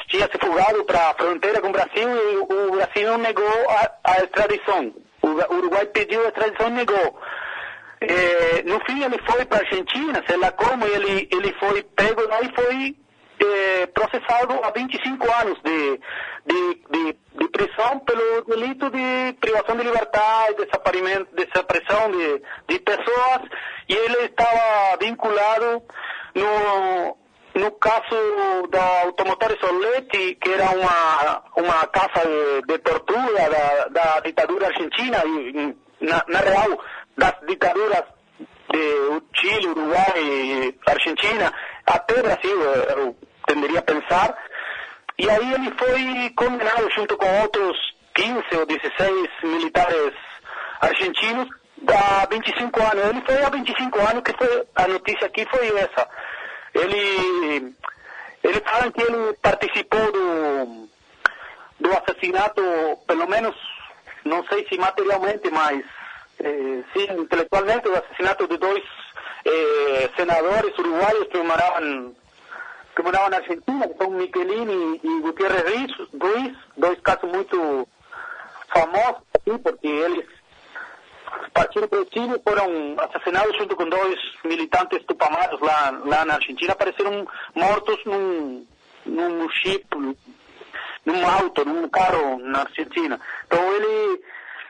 tinha se fugado para a fronteira com o Brasil e o Brasil não negou a, a extradição. O Uruguai pediu a extradição e negou. É, no fim ele foi para a Argentina, sei lá como, ele, ele foi pego lá e foi é, processado a 25 anos de, de, de, de, prisão pelo delito de privação de liberdade, desaparecimento, desaparição de, de pessoas, e ele estava vinculado no, no caso da Automotores Soletti, que era uma, uma casa de, de tortura da, da ditadura argentina, e, na, na real, das ditaduras de Chile, Uruguai, Argentina, até Brasil, eu tenderia a pensar. E aí ele foi condenado junto com outros 15 ou 16 militares argentinos há 25 anos. Ele foi há 25 anos que foi, a notícia aqui foi essa. Ele, ele fala que ele participou do, do assassinato, pelo menos, não sei se materialmente, mas eh, sim, intelectualmente, o assassinato de dois eh, senadores uruguaios que moravam, que moravam na Argentina, que são Michelini e Gutierrez Ruiz, Ruiz, dois casos muito famosos aqui, porque eles partiram para o Chile foram assassinados junto com dois militantes tupamaros lá, lá na Argentina, apareceram mortos num, num chip, num auto, num carro na Argentina. Então ele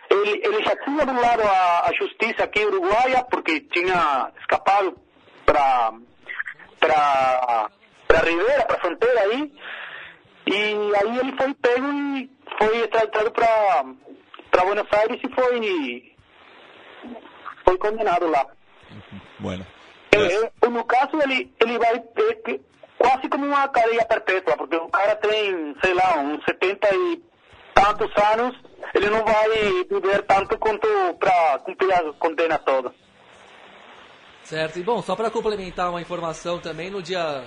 ele, ele já tinha anulado a, a justiça aqui uruguaia, porque tinha escapado para para para Ribeira, para a fronteira aí, e aí ele foi pego e foi extraditado para para Buenos Aires e foi foi condenado lá. Bueno. Eu, no caso ele ele vai ter quase como uma cadeia perpétua, porque o cara tem, sei lá, uns 70 e tantos anos ele não vai viver tanto quanto para cumprir a condena toda. Certo, e bom, só para complementar uma informação também, no dia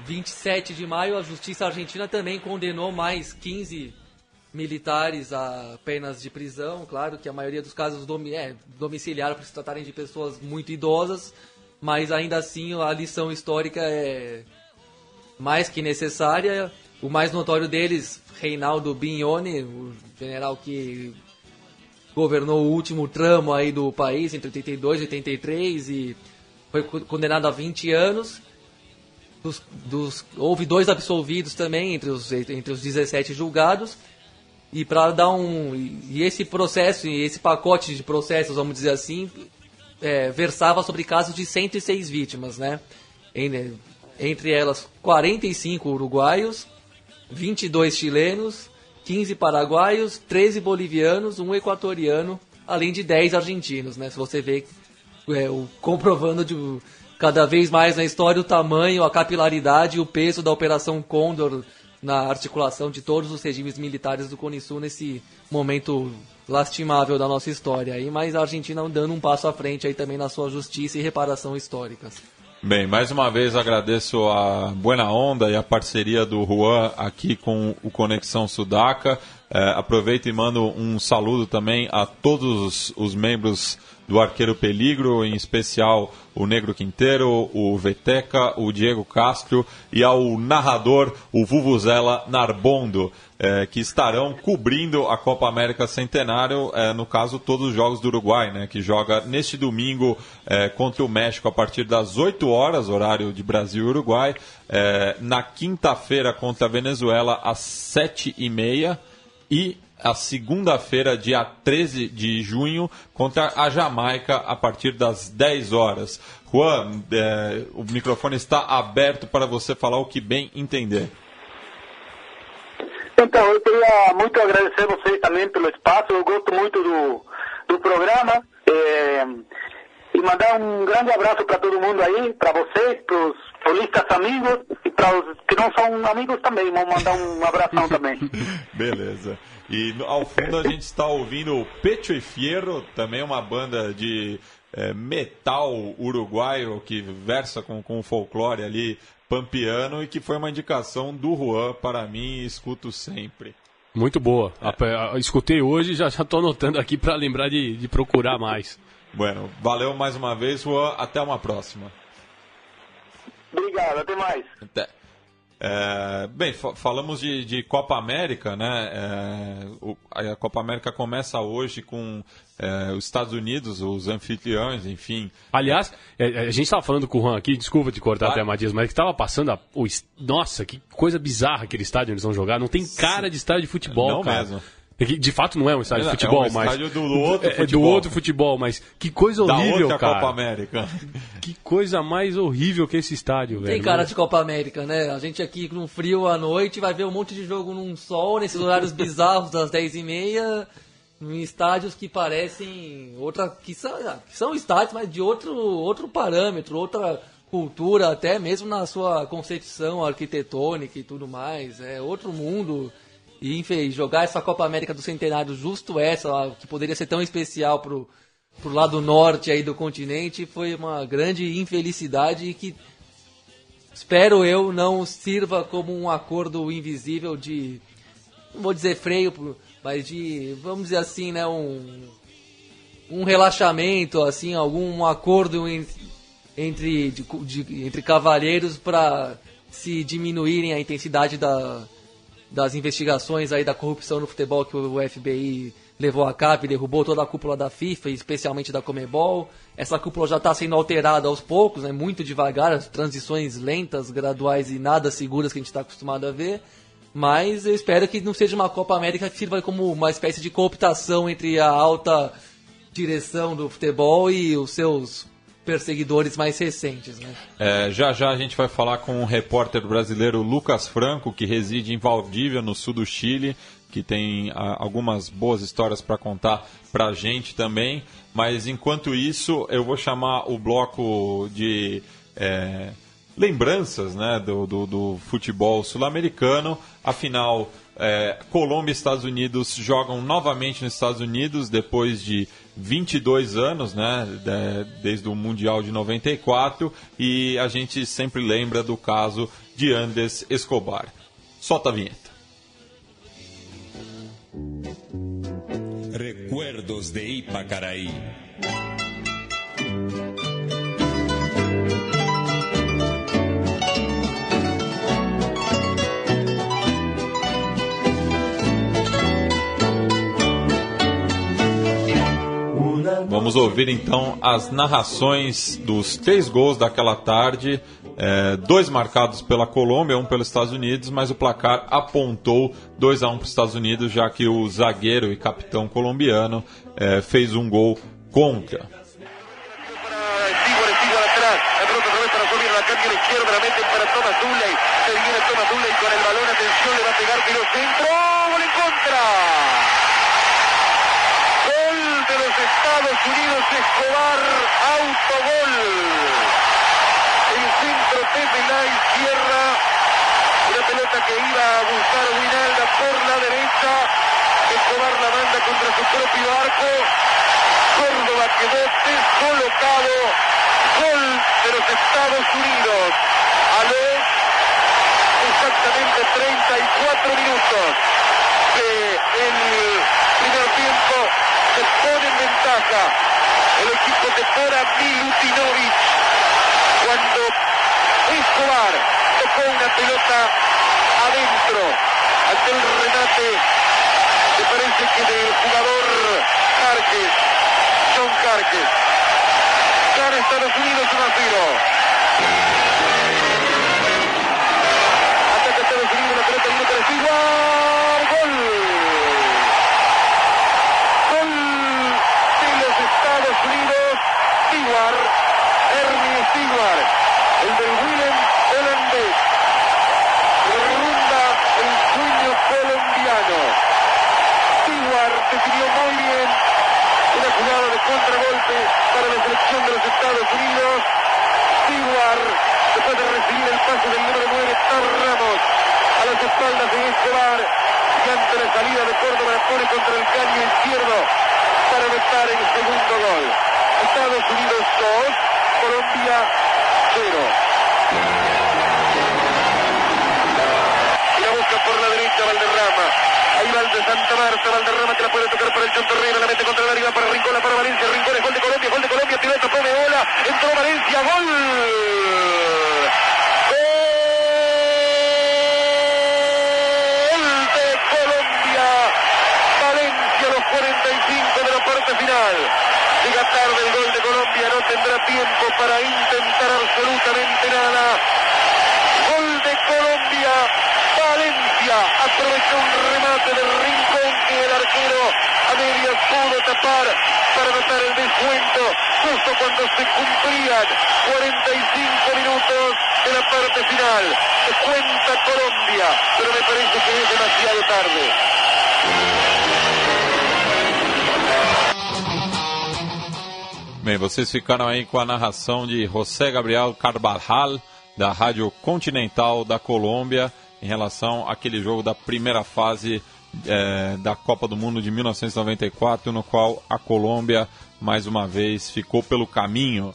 27 de maio, a Justiça Argentina também condenou mais 15 militares a penas de prisão. Claro que a maioria dos casos domi é, domiciliar por se tratarem de pessoas muito idosas, mas ainda assim a lição histórica é mais que necessária. O mais notório deles Reinaldo Bignone, o general que governou o último tramo aí do país, entre 82 e 83, e foi condenado a 20 anos. Dos, dos, houve dois absolvidos também entre os, entre os 17 julgados. E para dar um. E esse processo, e esse pacote de processos, vamos dizer assim, é, versava sobre casos de 106 vítimas, né? Entre elas 45 uruguaios, 22 chilenos, 15 paraguaios, 13 bolivianos, um equatoriano, além de 10 argentinos, né? Se você vê é, o, comprovando de, cada vez mais na história o tamanho, a capilaridade e o peso da Operação Condor na articulação de todos os regimes militares do Cone Sul nesse momento lastimável da nossa história aí, mas a Argentina dando um passo à frente aí também na sua justiça e reparação históricas. Bem, mais uma vez agradeço a Buena Onda e a parceria do Juan aqui com o Conexão Sudaca. É, aproveito e mando um saludo também a todos os membros do Arqueiro Peligro, em especial o Negro Quinteiro, o Veteca, o Diego Castro e ao narrador, o Vuvuzela Narbondo, é, que estarão cobrindo a Copa América Centenário, é, no caso, todos os jogos do Uruguai, né, que joga neste domingo é, contra o México a partir das 8 horas, horário de Brasil e Uruguai, é, na quinta-feira contra a Venezuela às 7 e meia e a segunda-feira, dia 13 de junho, contra a Jamaica, a partir das 10 horas. Juan, é, o microfone está aberto para você falar o que bem entender. Então, eu queria muito agradecer vocês também pelo espaço, eu gosto muito do, do programa. É, e mandar um grande abraço para todo mundo aí, para vocês, para os solistas amigos e para os que não são amigos também. Vou mandar um abração também. Beleza. E ao fundo a gente está ouvindo Pecho e Fierro, também uma banda de é, metal uruguaio que versa com, com o folclore ali pampiano e que foi uma indicação do Juan para mim e escuto sempre. Muito boa. A- a- escutei hoje e já estou anotando aqui para lembrar de, de procurar mais. Bueno, valeu mais uma vez, Juan. Até uma próxima. Obrigado, até mais. Até. É, bem, fa- falamos de, de Copa América, né? É, o- a Copa América começa hoje com é, os Estados Unidos, os anfitriões, enfim. Aliás, é, é, a gente estava falando com o Juan aqui, desculpa te cortar Vai. até, Matias, mas que estava passando a. o nossa, que coisa bizarra aquele estádio onde eles vão jogar. Não tem cara de estádio de futebol, Não cara. mesmo. É de fato não é um estádio É, de futebol, é um mas. estádio do outro é, é do futebol. outro futebol, mas que coisa Da horrível, outra cara. Copa América. Que coisa mais horrível que esse estádio, velho. Tem cara de Copa América, né? A gente aqui num frio à noite vai ver um monte de jogo num sol, nesses horários bizarros das 10h30, em estádios que parecem outra. que são, que são estádios, mas de outro, outro parâmetro, outra cultura, até mesmo na sua concepção arquitetônica e tudo mais. É outro mundo. E, enfim, jogar essa Copa América do Centenário, justo essa, que poderia ser tão especial pro, pro lado norte aí do continente, foi uma grande infelicidade e que espero eu não sirva como um acordo invisível de não vou dizer freio mas de vamos dizer assim né um um relaxamento assim algum acordo en- entre de- de- entre cavalheiros para se diminuírem a intensidade da, das investigações aí da corrupção no futebol que o FBI levou a cabo e derrubou toda a cúpula da FIFA, especialmente da Comebol. Essa cúpula já está sendo alterada aos poucos, né, muito devagar, as transições lentas, graduais e nada seguras que a gente está acostumado a ver. Mas eu espero que não seja uma Copa América que sirva como uma espécie de cooptação entre a alta direção do futebol e os seus perseguidores mais recentes, né? É, já já a gente vai falar com o repórter brasileiro Lucas Franco, que reside em Valdívia, no sul do Chile, que tem ah, algumas boas histórias para contar para a gente também. Mas enquanto isso, eu vou chamar o bloco de é, lembranças né, do, do, do futebol sul-americano. Afinal, é, Colômbia e Estados Unidos jogam novamente nos Estados Unidos depois de 22 anos, né, de- desde o Mundial de 94, e a gente sempre lembra do caso de Andes Escobar. Solta a vinheta. Recuerdos de Ipacaraí. Vamos ouvir então as narrações dos três gols daquela tarde. É, dois marcados pela Colômbia, um pelos Estados Unidos, mas o placar apontou 2 a 1 para os Estados Unidos, já que o zagueiro e capitão colombiano é, fez um gol contra. Estados Unidos, Escobar, autogol. El centro Pepe la izquierda, una pelota que iba a buscar Winalda por la derecha, Escobar la manda contra su propio arco, Córdoba quedó descolocado. Gol de los Estados Unidos. A los exactamente 34 minutos del primer tiempo se pone en ventaja el equipo de Bora Milutinovic cuando Escobar tocó una pelota adentro ante el remate me parece que del jugador Carques, John Carques. Gana Estados Unidos 1 a 0. Ataca Estados Unidos, la pelota viene para Stewart. Gol. Gol de los Estados Unidos. Stewart. Ernie Stewart. El del Willem holandés. Runda el sueño colombiano. Stewart definió muy bien una jugada de contragolpe para la selección de los Estados Unidos. Stewart, después de recibir el pase del número 9, Tar Ramos, a las espaldas de Escobar, y ante la salida de Córdoba pone contra el caño izquierdo para anotar el segundo gol. Estados Unidos 2, Colombia 0. Y la busca por la derecha Valderrama. Ahí va lateral de Santa Marta, Valderrama que la puede tocar para el Chonto Herrera, la mete contra el área para Rincón, para Valencia, Rincón es gol de Colombia, gol de Colombia, tiró, tapó de bola, entró Valencia. Gol de Colombia. Valencia a los 45 de la parte final. Llega tarde el gol de Colombia, no tendrá tiempo para intentar absolutamente nada. Gol de Colombia. Valencia aprovechó un remate de Rincón que el arquero a medias pudo tapar para anotar el descuento justo cuando se cumplían 45 minutos de la parte final. Se cuenta Colombia, pero me parece que es demasiado tarde. Bem, vocês ficaram aí com a narração de José Gabriel Carvajal, da Rádio Continental da Colômbia, em relação àquele jogo da primeira fase eh, da Copa do Mundo de 1994, no qual a Colômbia, mais uma vez, ficou pelo caminho.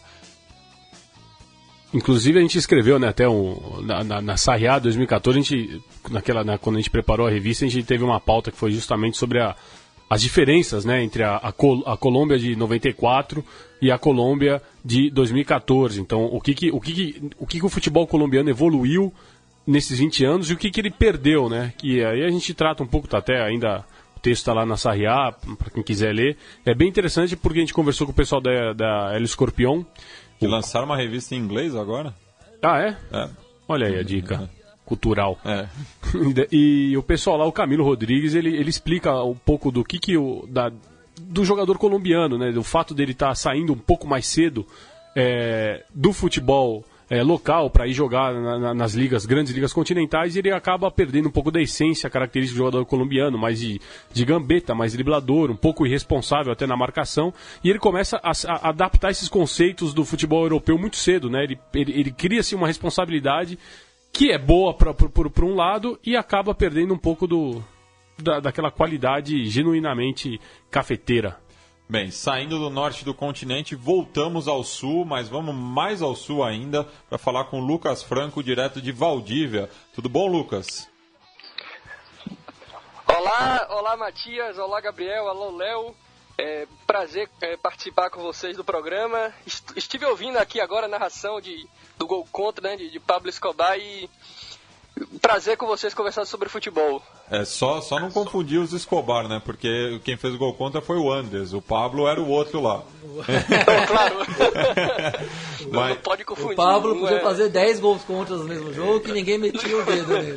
Inclusive a gente escreveu, né, até um, na, na, na Sarriá 2014, a gente, naquela, na, quando a gente preparou a revista, a gente teve uma pauta que foi justamente sobre a, as diferenças né, entre a, a, Col a Colômbia de 94 e a Colômbia de 2014. Então, o que, que, o, que, que, o, que, que o futebol colombiano evoluiu nesses 20 anos e o que, que ele perdeu, né? Que aí a gente trata um pouco, tá até ainda o texto está lá na Sarriá, para quem quiser ler. É bem interessante porque a gente conversou com o pessoal da, da El Escorpião. Que lançaram uma revista em inglês agora? Ah, é? É. Olha aí a dica cultural. É. e o pessoal lá, o Camilo Rodrigues, ele, ele explica um pouco do que, que o. Da, do jogador colombiano, né? Do fato dele estar tá saindo um pouco mais cedo é, do futebol é, local para ir jogar na, na, nas ligas, grandes ligas continentais, e ele acaba perdendo um pouco da essência característica do jogador colombiano, mais de, de gambeta, mais driblador, um pouco irresponsável até na marcação, e ele começa a, a adaptar esses conceitos do futebol europeu muito cedo, né? Ele, ele, ele cria-se uma responsabilidade que é boa para um lado e acaba perdendo um pouco do, da, daquela qualidade genuinamente cafeteira. Bem, saindo do norte do continente, voltamos ao sul, mas vamos mais ao sul ainda para falar com Lucas Franco, direto de Valdívia. Tudo bom, Lucas? Olá, olá Matias, olá Gabriel, alô Léo. É, prazer é, participar com vocês do programa. Est estive ouvindo aqui agora a narração de, do gol contra né, de, de Pablo Escobar e prazer com vocês conversar sobre futebol. É só, só não confundir os Escobar, né? Porque quem fez o gol contra foi o Andes, o Pablo era o outro lá. Não, claro. Mas- não pode confundir. O Pablo podia é- fazer 10 gols contra no mesmo jogo que ninguém metia o dedo nele.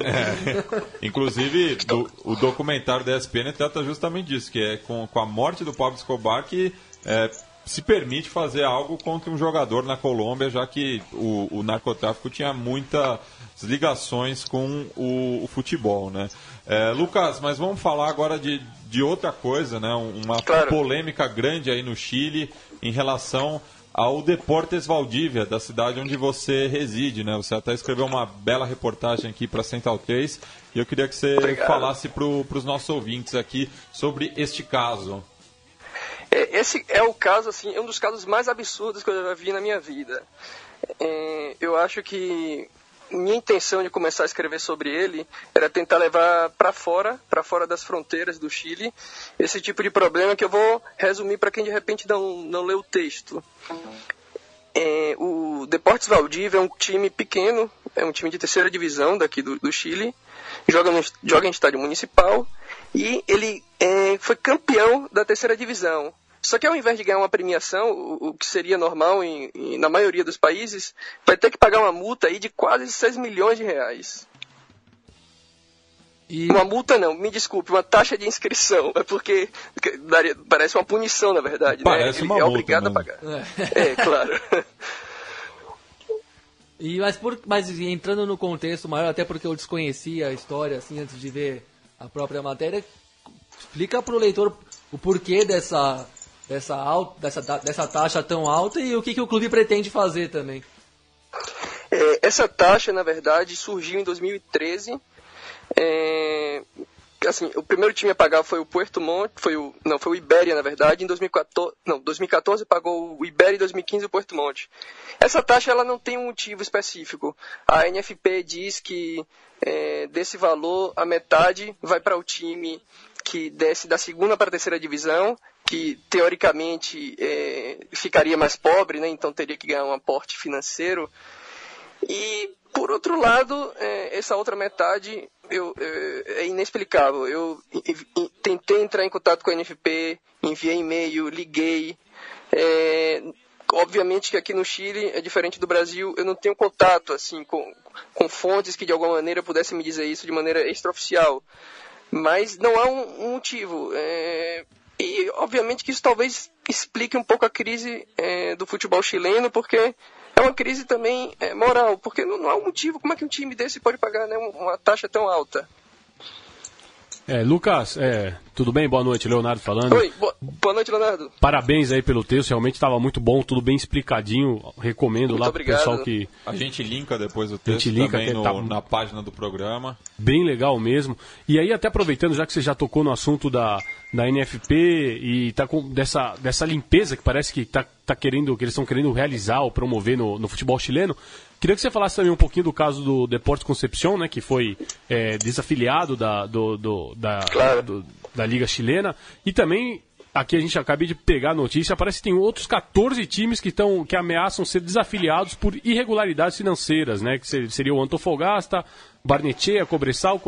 Inclusive, do- o documentário da ESPN trata justamente disso, que é com, com a morte do Pablo Escobar que é, se permite fazer algo contra um jogador na Colômbia, já que o, o narcotráfico tinha muitas ligações com o, o futebol, né? É, Lucas, mas vamos falar agora de, de outra coisa, né? Uma Claro. polêmica grande aí no Chile em relação ao Deportes Valdívia, da cidade onde você reside, né? Você até escreveu uma bela reportagem aqui para Central 3 e eu queria que você Obrigado. falasse para os nossos ouvintes aqui sobre este caso. É, Esse é o caso, assim, é um dos casos mais absurdos que eu já vi na minha vida. É, eu acho que minha intenção de começar a escrever sobre ele era tentar levar para fora, para fora das fronteiras do Chile, esse tipo de problema que eu vou resumir para quem de repente não, não leu o texto. É, o Deportes Valdívia é um time pequeno, é um time de terceira divisão daqui do, do Chile, joga, no, joga em estádio municipal e ele é, foi campeão da terceira divisão. Só que ao invés de ganhar uma premiação, o, o que seria normal em, em- na maioria dos países, vai ter que pagar uma multa aí de quase 6 milhões de reais. E Uma multa não, me desculpe, uma taxa de inscrição. É porque que daria- parece uma punição, na verdade. Parece né? uma Ele é multa obrigado a mesmo. pagar. É. É, claro. E, mas, por, mas entrando no contexto maior, até porque eu desconhecia a história assim antes de ver a própria matéria, explica para o leitor o porquê dessa, dessa, al- dessa, dessa taxa tão alta e o que, que o clube pretende fazer também. É, essa taxa, na verdade, surgiu em 2013. É, assim, o primeiro time a pagar foi o Puerto Montt, foi o, não, foi o Ibéria, na verdade. Em 2014, não, 2014 pagou o Ibéria e 2015 o Puerto Montt. Essa taxa ela não tem um motivo específico. A NFP diz que é, desse valor, a metade vai para o time que desce da segunda para a terceira divisão, que teoricamente é, ficaria mais pobre, né? então teria que ganhar um aporte financeiro. E, por outro lado, é, essa outra metade eu, é, é inexplicável. Eu tentei entrar em contato com a NFP, enviei e-mail, liguei. É, obviamente que aqui no Chile é diferente do Brasil, eu não tenho contato assim com, com fontes que de alguma maneira pudessem me dizer isso de maneira extraoficial. Mas não há um, um motivo. É, e obviamente que isso talvez explique um pouco a crise é, do futebol chileno, porque é uma crise também é, moral, porque não, não, há um motivo como é que um time desse pode pagar né, uma taxa tão alta. É, Lucas, é, tudo bem? Boa noite, Leonardo falando. Oi, boa, boa noite, Leonardo. Parabéns aí pelo texto, realmente estava muito bom, tudo bem explicadinho. Recomendo muito lá obrigado. pro pessoal que. A gente linka depois o texto linka, também no, tá... na página do programa. Bem legal mesmo. E aí, até aproveitando, já que você já tocou no assunto da, da NFP e tá com dessa, dessa limpeza que parece que tá, tá querendo, que eles estão querendo realizar ou promover no, no futebol chileno. Queria que você falasse também um pouquinho do caso do Deportes Concepción, né, que foi é, desafiliado da, do, do, da, claro. do, da Liga Chilena. E também, aqui a gente acabei de pegar a notícia, parece que tem outros 14 times que, estão que ameaçam ser desafiliados por irregularidades financeiras, né, que seria o Antofagasta, Barnechea, Cobressal,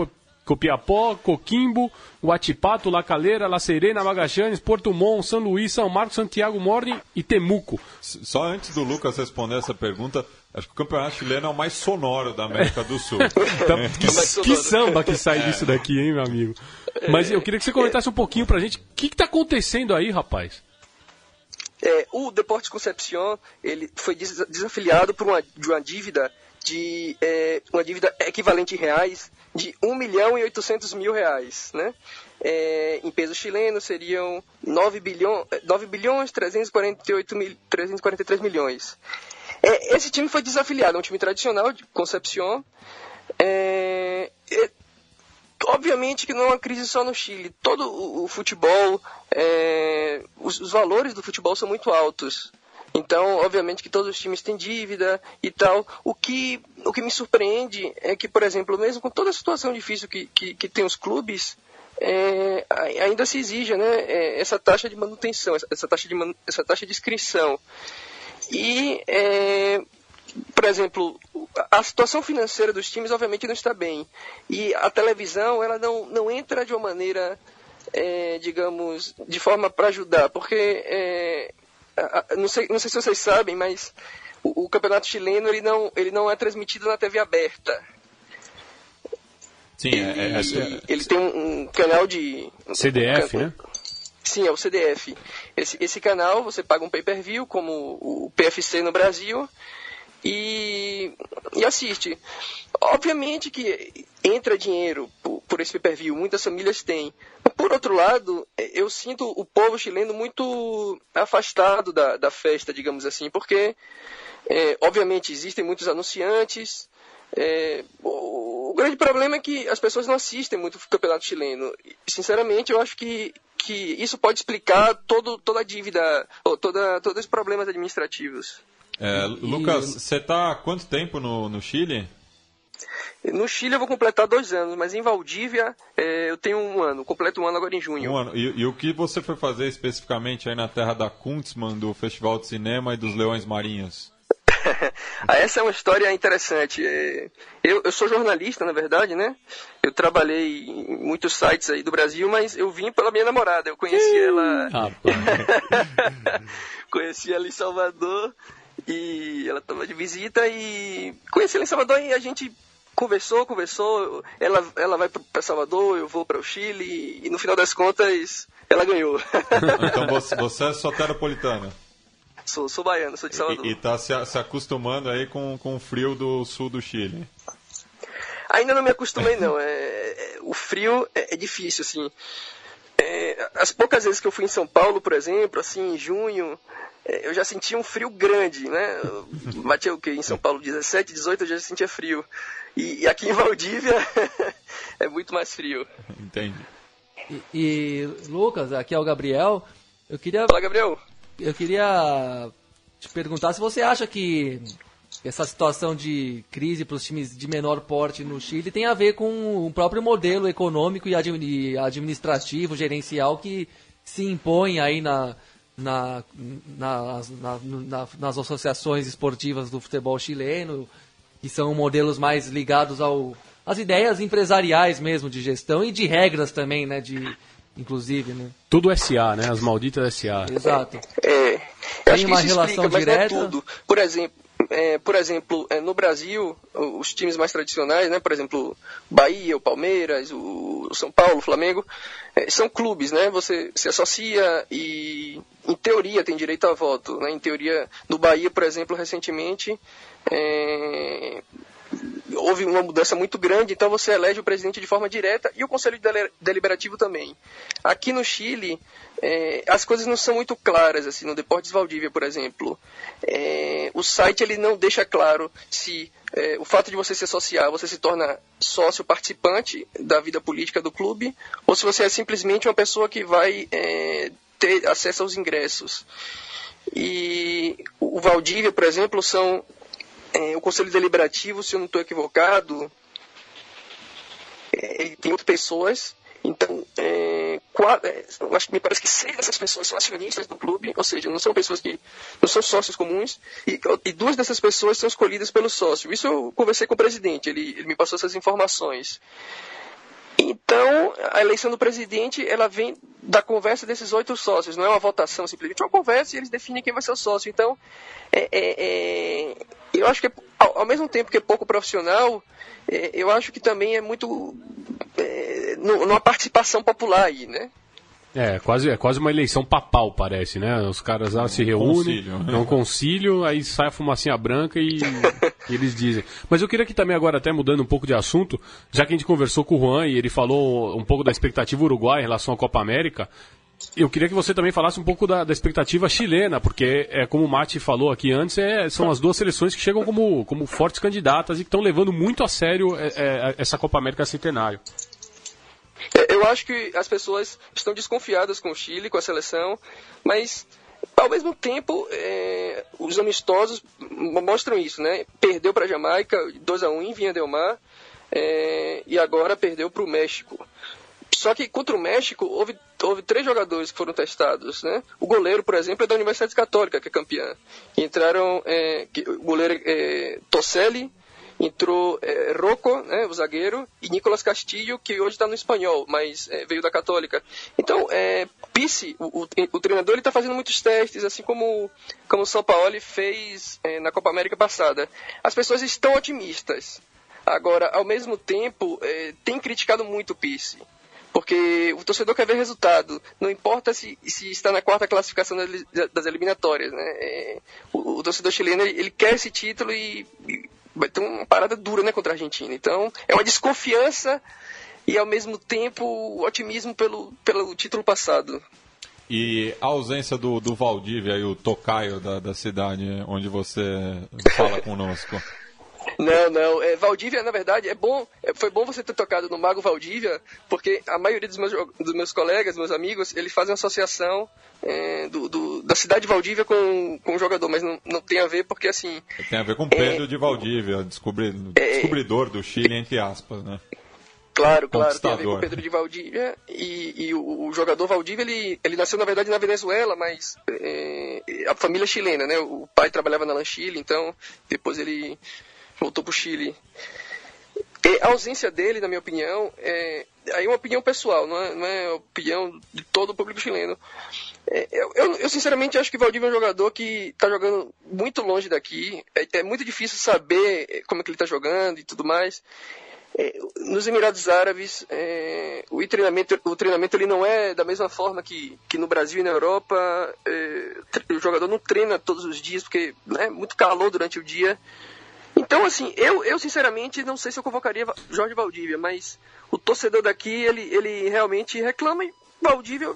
Copiapó, Coquimbo, Huachipato, La Calera, La Serena, Magallanes, Porto Montt, São Luís, São Marcos, Santiago Morning e Temuco. Só antes do Lucas responder essa pergunta, acho que o campeonato chileno é o mais sonoro da América do Sul. então, que, que, samba que sai disso daqui, hein, meu amigo? Mas eu queria que você comentasse um pouquinho pra gente o que, está acontecendo aí, rapaz. É, o Deportes Concepción ele foi desafiliado por uma, de uma dívida de é, uma dívida equivalente em reais de 1 milhão e 800 mil reais, né? É, em peso chileno seriam 9, bilhão, 9 bilhões 348 mil, 343 milhões. É, esse time foi desafiliado, é um time tradicional de Concepción. É, é, obviamente que não é uma crise só no Chile. Todo o, o futebol, é, os, os valores do futebol são muito altos. Então, obviamente que todos os times têm dívida e tal. O que, o que me surpreende é que, por exemplo, mesmo com toda a situação difícil que, que, que tem os clubes, é, ainda se exige né, é, essa taxa de manutenção, essa taxa de, essa taxa de inscrição. E, é, por exemplo, a situação financeira dos times obviamente não está bem. E a televisão ela não, não entra de uma maneira, é, digamos, de forma para ajudar, porque é, não sei, não sei se vocês sabem, mas o, o, campeonato chileno ele não, ele não é transmitido na TV aberta. Sim, é, é, é, ele tem um, um, canal de CDF, um, né? Sim, é o CDF. Esse, esse canal você paga um pay-per-view como o PFC no Brasil e, e assiste. Obviamente que entra dinheiro por, por esse pay-per-view, muitas famílias têm. Por outro lado, eu sinto o povo chileno muito afastado da, da festa, digamos assim, porque, é, obviamente, existem muitos anunciantes. É, o, o, grande problema é que as pessoas não assistem muito o campeonato chileno. Sinceramente, eu acho que, que isso pode explicar todo, toda a dívida, ou toda, todos os problemas administrativos. É, Lucas, você está há quanto tempo no, no Chile? No Chile eu vou completar dois anos, mas em Valdívia é, eu tenho um ano, completo um ano agora em junho. Um ano. E, e, o que você foi fazer especificamente aí na terra da Kuntzmann, do Festival de Cinema e dos Leões Marinhos? ah, essa é uma história interessante. É, eu, eu, sou jornalista, na verdade, né? Eu trabalhei em muitos sites aí do Brasil, mas eu vim pela minha namorada. Eu conheci ela. conheci ela em Salvador e ela estava de visita e conheci ela em Salvador e a gente conversou, conversou. Ela, ela vai para Salvador, eu vou para o Chile e no final das contas ela ganhou. então você, você é soteropolitana? Sou, sou baiano, sou de Salvador. E, está se, se, acostumando aí com, com o frio do sul do Chile? Ainda não me acostumei não. É, é o frio é, é difícil assim. É, as poucas vezes que eu fui em São Paulo, por exemplo, assim, em junho, eu já sentia um frio grande, né? Batia o quê? Em São Paulo, 17, 18, eu já sentia frio. E, e aqui em Valdívia é muito mais frio. Entendi. E, e, Lucas, aqui é o Gabriel. Eu queria. Fala, Gabriel. Eu queria te perguntar se você acha que essa situação de crise para os times de menor porte no Chile tem a ver com o próprio modelo econômico e administrativo, gerencial que se impõe aí na, na, na, na, nas associações esportivas do futebol chileno, que são modelos mais ligados ao, às ideias empresariais mesmo de gestão e de regras também, né? De, inclusive, né? Tudo SA, né? As malditas SA. Exato. É, Tem uma relação explica, direta. Mas não é tudo. Por exemplo, é, por exemplo, é, no Brasil, os times mais tradicionais, né, por exemplo, Bahia, o Palmeiras, o, São Paulo, o Flamengo, é, são clubes, né? Você se associa e, em teoria, tem direito a voto. Né? Em teoria, no Bahia, por exemplo, recentemente, é, houve uma mudança muito grande, então você elege o presidente de forma direta e o conselho deliberativo também. Aqui no Chile, é, as coisas não são muito claras, assim, no Deportes Valdívia, por exemplo. É, o site ele não deixa claro se é, o fato de você se associar, você se torna sócio participante da vida política do clube, ou se você é simplesmente uma pessoa que vai ter acesso aos ingressos. E o Valdívia, por exemplo, são é, o Conselho Deliberativo, se eu não estou equivocado, é, ele tem outras pessoas. Então, é, é, acho que me parece que seis dessas pessoas são acionistas do clube, ou seja, não são pessoas que não são sócios comuns, e, e duas dessas pessoas são escolhidas pelo sócio. Isso eu conversei com o presidente, ele, ele me passou essas informações. Então, a eleição do presidente, ela vem da conversa desses oito sócios, não é uma votação, simplesmente é uma conversa e eles definem quem vai ser o sócio. Então, é, é, é, eu acho que, ao, ao, mesmo tempo que é pouco profissional, é, eu acho que também é muito. É, numa participação popular aí, né? É, quase, é quase uma eleição papal, parece, né? Os caras lá se reúnem, né? é um concílio, aí sai a fumacinha branca e, e, eles dizem. Mas eu queria que também agora, até mudando um pouco de assunto, já que a gente conversou com o Juan e ele falou um pouco da expectativa uruguai em relação à Copa América, eu queria que você também falasse um pouco da, da expectativa chilena, porque, é, como o Mati falou aqui antes, é, são as duas seleções que chegam como, como fortes candidatas e que estão levando muito a sério é, é, essa Copa América Centenário. É, eu acho que as pessoas estão desconfiadas com o Chile, com a seleção, mas ao mesmo tempo é, os amistosos mostram isso, né? Perdeu para a Jamaica 2 a 1 em Vinha Del Mar é, e agora perdeu para o México. Só que contra o México houve, houve três jogadores que foram testados, né? O goleiro, por exemplo, é da Universidade Católica, que é campeã. entraram é, o goleiro é, Tosselli, entrou é, Rocco, né, o zagueiro, e Nicolas Castillo, que hoje está no espanhol, mas é, veio da Católica. Então, é, Pisse, o, o, o treinador, está fazendo muitos testes, assim como, como o São Paulo fez é, na Copa América passada. As pessoas estão otimistas. Agora, ao mesmo tempo, é, tem criticado muito o Pisse. Porque o torcedor quer ver resultado. Não importa se, se está na quarta classificação das, eliminatórias. Né? É, o, o, torcedor chileno ele, ele, quer esse título e, e vai ter uma parada dura né, contra a Argentina. Então, é uma desconfiança e, ao mesmo tempo, otimismo pelo, pelo título passado. E a ausência do, do Valdívia e o tocaio da, da cidade onde você fala conosco? Não, não. É, Valdívia, na verdade, é bom. É, foi bom você ter tocado no Mago Valdívia, porque a maioria dos meus, dos meus colegas, meus amigos, eles fazem associação é, do, do, da cidade de Valdívia com, com o jogador, mas não, não tem a ver porque assim. Tem a ver com Pedro é, de Valdívia, descobri, é, descobridor do Chile, entre aspas, né? Claro, claro, tem a ver com Pedro de Valdívia e, e o, o, jogador Valdívia ele, ele nasceu na verdade na Venezuela, mas é, a família é chilena, né? O pai trabalhava na Lanchile, então depois ele voltou para o Chile. E a ausência dele, na minha opinião, é aí uma opinião pessoal, não é, não é opinião de todo o público chileno. É, eu, eu, eu, sinceramente acho que Valdívia é um jogador que está jogando muito longe daqui. É, é, muito difícil saber como é que ele está jogando e tudo mais. É, nos Emirados Árabes, é, o treinamento, o treinamento ele não é da mesma forma que, que no Brasil e na Europa. É, o jogador não treina todos os dias porque é muito calor durante o dia. Então, assim, eu, eu sinceramente não sei se eu convocaria Jorge Valdívia, mas o torcedor daqui, ele, ele realmente reclama e Valdívia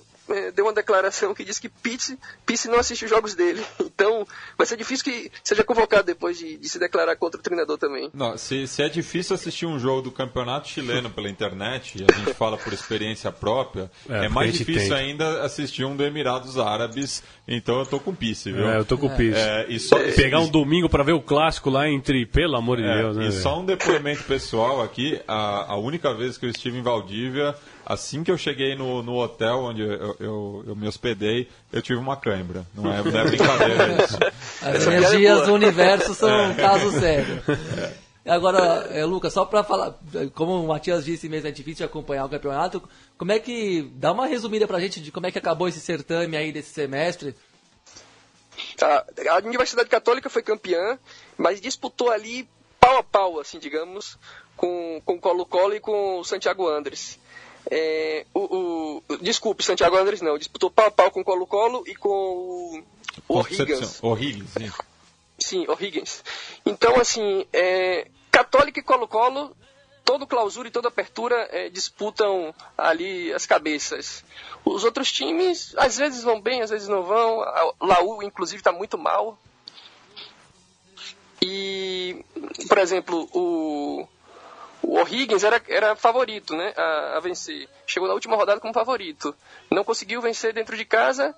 deu uma declaração que diz que Pitts, Pitts não assiste os jogos dele. Então, vai ser difícil que seja convocado depois de, de se declarar contra o treinador também. Não, se, se, é difícil assistir um jogo do campeonato chileno pela internet, e a gente fala por experiência própria, é, é mais difícil tenta. ainda assistir um do Emirados Árabes. Então eu tô com Pisse, viu? É, eu tô com é. Pisse. É, e só, Pegar um domingo para ver o clássico lá entre, pelo amor de é, Deus, né? E só um depoimento pessoal aqui, a, a única vez que eu estive em Valdívia assim que eu cheguei no, no hotel onde eu, eu, eu, me hospedei, eu tive uma cãibra. Não é, não é brincadeira isso. As energias do universo são é. um caso sério. Agora, é, Lucas, só para falar, como o Matias disse mesmo, é difícil acompanhar o campeonato. Como é que. Dá uma resumida pra gente de como é que acabou esse certame aí desse semestre. A, a Universidade Católica foi campeã, mas disputou ali pau a pau, assim, digamos, com o Colo-Colo e com o Santiago Andres. É, o, o, desculpe, Santiago Andres não, disputou pau a pau com o Colo-Colo e com o, o O'Higgins. O'Higgins, sim. Sim, O'Higgins. Então, assim, é, Católica e Colo-Colo, todo clausura e toda apertura é, disputam ali as cabeças. Os outros times, às vezes vão bem, às vezes não vão. A Laú, inclusive, está muito mal. E, por exemplo, o, o O'Higgins era, era favorito né, a, a, vencer. Chegou na última rodada como favorito. Não conseguiu vencer dentro de casa.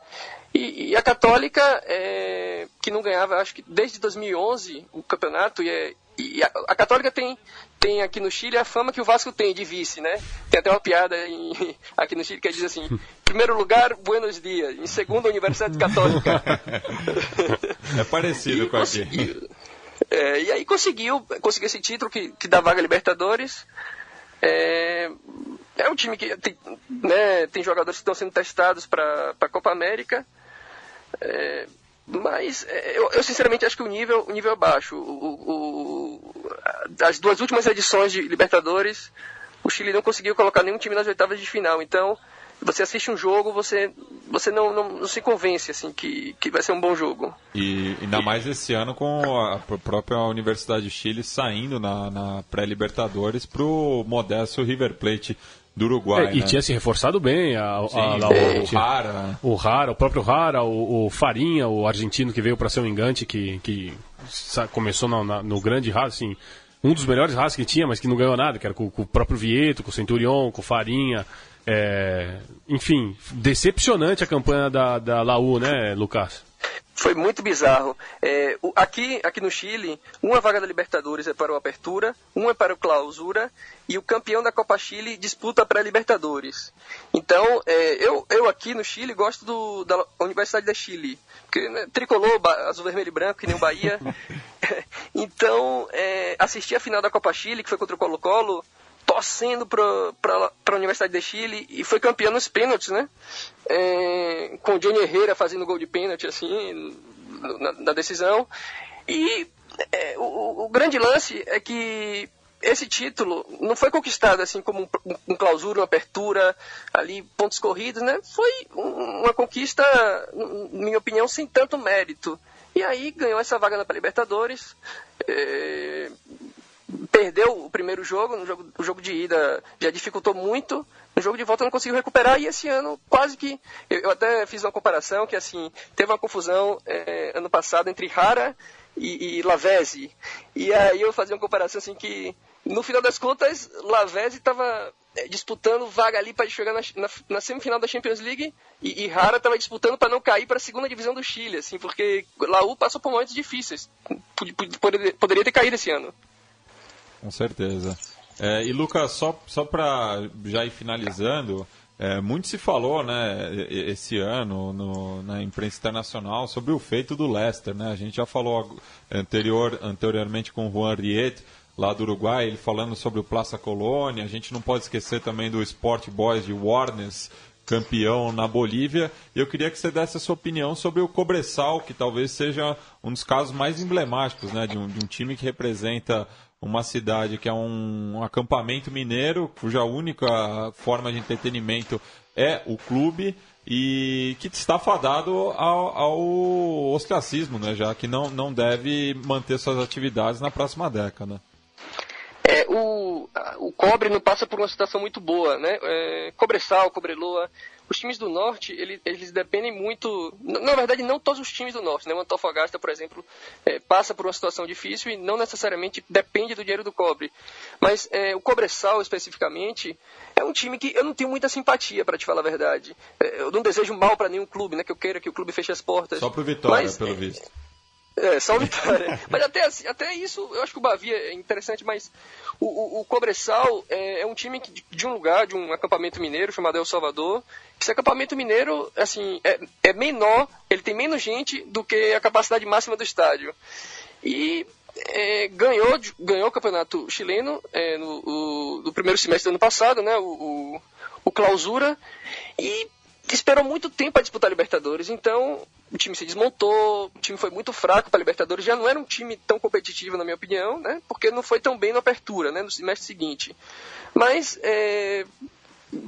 E, e a Católica, é, que não ganhava, acho que desde 2011, o campeonato, e, é, e a, a, Católica tem, tem aqui no Chile a fama que o Vasco tem de vice, né? Tem até uma piada em, aqui no Chile que diz assim: primeiro lugar, Buenos Dias. Em segundo, Universidade Católica. É parecido com aqui. É, e aí conseguiu, conseguiu esse título que, que dá vaga a Libertadores. É, é um time que tem, né, tem jogadores que estão sendo testados para a Copa América. É, mas é, eu, eu, sinceramente acho que o nível, o nível é baixo. O, o, as duas últimas edições de Libertadores, o Chile não conseguiu colocar nenhum time nas oitavas de final. Então, você assiste um jogo, você, você não, não, não, se convence assim que, que vai ser um bom jogo. E ainda mais esse ano com a própria Universidade de Chile saindo na, na pré-Libertadores para o modesto River Plate do Uruguai. É, e né? tinha se reforçado bem a, Sim, a, a, o, o Rara. O Rara, o próprio Rara, o, o Farinha, o argentino que veio para ser um engante, que, que começou no, na, no grande Rara, assim, um dos melhores raças que tinha, mas que não ganhou nada, que era com, com o próprio Vieto, com o Centurion, com o Farinha. É, enfim, decepcionante a campanha da, da Laú, né, Lucas? Foi muito bizarro. É, aqui, aqui no Chile, uma vaga da Libertadores é para o Apertura, uma é para o Clausura, e o campeão da Copa Chile disputa para a Libertadores. Então, é, eu, eu aqui no Chile gosto do, da Universidade da Chile, porque né, tricolor, azul, vermelho e branco, que nem o Bahia. então, é, assisti a final da Copa Chile, que foi contra o Colo-Colo, torcendo para a Universidade de Chile e foi campeão nos pênaltis, né? É, com o Johnny Herrera fazendo gol de pênalti, assim, na, na decisão. E é, o, o, grande lance é que esse título não foi conquistado assim como um, um clausura, uma apertura, ali, pontos corridos, né? Foi um, uma conquista, na minha opinião, sem tanto mérito. E aí ganhou essa vaga na Libertadores. É, perdeu o primeiro jogo, no jogo, o jogo de ida já dificultou muito, no jogo de volta não conseguiu recuperar e esse ano quase que eu, eu até fiz uma comparação que assim teve uma confusão é, ano passado entre Rara e, e Lavezzi. E aí eu fazia uma comparação assim que no final das contas Lavezzi estava é, disputando vaga ali para chegar na, na, na, semifinal da Champions League e, e Rara estava disputando para não cair para a segunda divisão do Chile assim porque Laú passou por momentos difíceis poderia ter caído esse ano com certeza. É, e Lucas, só, só para já ir finalizando, é, muito se falou né, esse ano no, na imprensa internacional sobre o feito do Leicester. Né? A gente já falou anterior, anteriormente com o Juan Riet, lá do Uruguai, ele falando sobre o Plaza Colônia. A gente não pode esquecer também do Sport Boys de Warnes, campeão na Bolívia. E eu queria que você desse a sua opinião sobre o Cobressal, que talvez seja um dos casos mais emblemáticos né, de, um, de um time que representa uma cidade que é um, acampamento mineiro, cuja única forma de entretenimento é o clube e que está fadado ao, ao ostracismo, né, já que não, não deve manter suas atividades na próxima década. É, o, o Cobre não passa por uma situação muito boa, né? É, Cobressal, Cobreloa, os times do Norte, eles, eles dependem muito... Na verdade, não todos os times do Norte, né? O Antofagasta, por exemplo, é, passa por uma situação difícil e não necessariamente depende do dinheiro do Cobre. Mas é, o Cobressal, especificamente, é um time que eu não tenho muita simpatia, para te falar a verdade. É, eu não desejo mal para nenhum clube, né? Que eu queira que o clube feche as portas. Só pro Vitória, Mas, pelo é, visto. É, só Vitória. mas até, assim, até isso, eu acho que o Bavi é interessante, mas o, o, o Cobressal é, é, um time que, de um lugar, de um acampamento mineiro chamado El Salvador. Esse acampamento mineiro, assim, é, é menor, ele tem menos gente do que a capacidade máxima do estádio. E é, ganhou, ganhou o campeonato chileno é, no, o, no, primeiro semestre do ano passado, né, o, o, o clausura, e esperou muito tempo para disputar a Libertadores, então o time se desmontou, o time foi muito fraco para a Libertadores, já não era um time tão competitivo, na minha opinião, né? Porque não foi tão bem na apertura, né? No semestre seguinte. Mas é,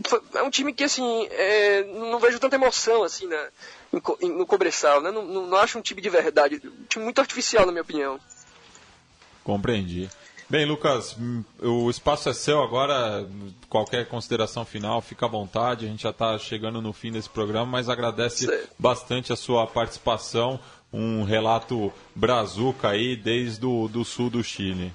foi, é um time que, assim, é, não vejo tanta emoção, assim, na, no Cobressal, né? Não, não, não acho um time de verdade, um time muito artificial, na minha opinião. Compreendi. Bem, Lucas, o espaço é seu agora. Qualquer consideração final, fica à vontade. A gente já está chegando no fim desse programa, mas agradece bastante a sua participação. Um relato brazuca aí desde o do sul do Chile.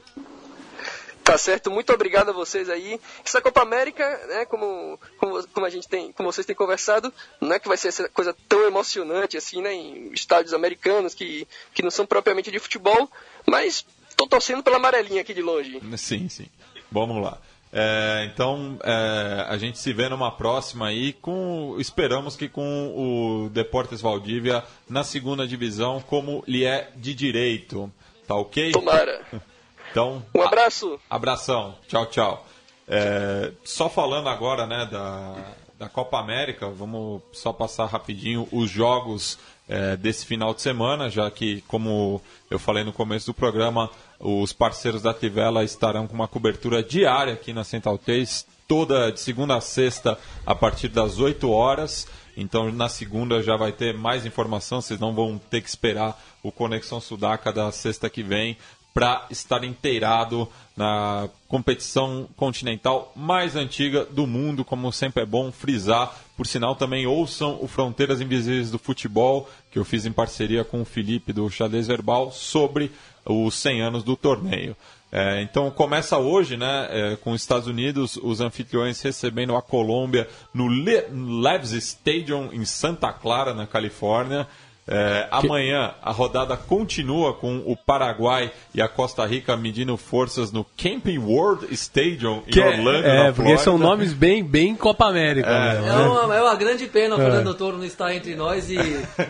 Tá certo, muito obrigado a vocês aí. Essa Copa América, né, como, como, como, a gente tem, como vocês têm conversado, não é que vai ser essa coisa tão emocionante assim, né, em estádios americanos que, que não são propriamente de futebol, mas Tô torcendo pela amarelinha aqui de longe. Sim, sim. Vamos lá. É, então é, a gente se vê numa próxima aí com esperamos que com o Deportes Valdívia na segunda divisão como lhe é de direito tá ok tomara então um abraço a, abração tchau tchau é, só falando agora né da, da Copa América vamos só passar rapidinho os jogos é, desse final de semana já que como eu falei no começo do programa os parceiros da Tivela estarão com uma cobertura diária aqui na Central 3, toda de segunda a sexta, a partir das 8 horas. Então, na segunda já vai ter mais informação, vocês não vão ter que esperar o Conexão Sudaca da sexta que vem para estar inteirado na competição continental mais antiga do mundo, como sempre é bom frisar. Por sinal, também ouçam o Fronteiras Invisíveis do Futebol, que eu fiz em parceria com o Felipe do Xadrez Verbal, sobre os 100 anos do torneio. É, então começa hoje, né, é, com os Estados Unidos, os anfitriões recebendo a Colômbia no Le Leves Stadium em Santa Clara, na Califórnia. É, amanhã a rodada continua com o Paraguai e a Costa Rica medindo forças no Camping World Stadium em que é- Orlando. É, porque são nomes bem, bem Copa América. É, né? é, uma, é uma grande pena o Fernando Toro não estar entre nós e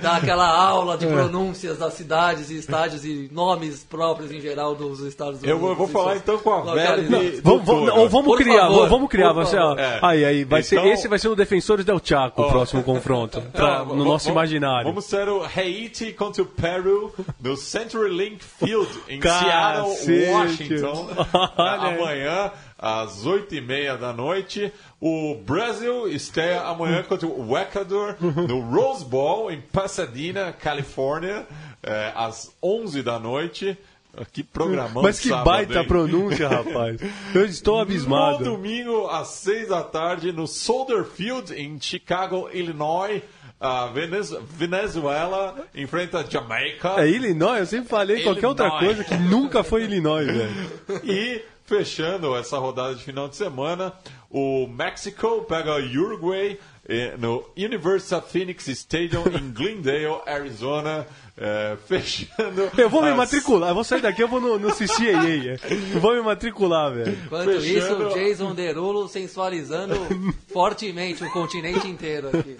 dar aquela aula de pronúncias das cidades e estádios e nomes próprios em geral dos Estados Unidos. Eu vou, vou falar então com a localidades. Verve. Vamos, vamos, ou vamos criar, favor, vamos criar. favor. É. Aí, aí, vai ser, Então- esse vai ser o Defensores del Chaco, o próximo confronto. pra- no vamos- nosso imaginário. Vamos ser o Haiti contra o Peru no CenturyLink Field em Cacete. Seattle, Washington. Amanhã, às 8h30 da noite. O Brasil estreia amanhã contra o Ecuador no Rose Bowl em Pasadena, Califórnia, eh, às 11 da noite. Que programão Mas que sábado, baita hein? pronúncia, rapaz. Eu estou No abismado. domingo, às 6 da tarde, no Soldier Field, em Chicago, Illinois. A Venez- Venezuela enfrenta a Jamaica. É Illinois? Eu sempre falei qualquer outra coisa que nunca foi Illinois, velho. E fechando essa rodada de final de semana, o México pega o Uruguay eh, no Universal Phoenix Stadium em Glendale, Arizona. eh, fechando. Eu vou me as- matricular, eu vou sair daqui, eu vou no, no CCAA. Eu vou me matricular, velho. Enquanto isso, Fechando- o Jason Derulo sensualizando fortemente o continente inteiro aqui.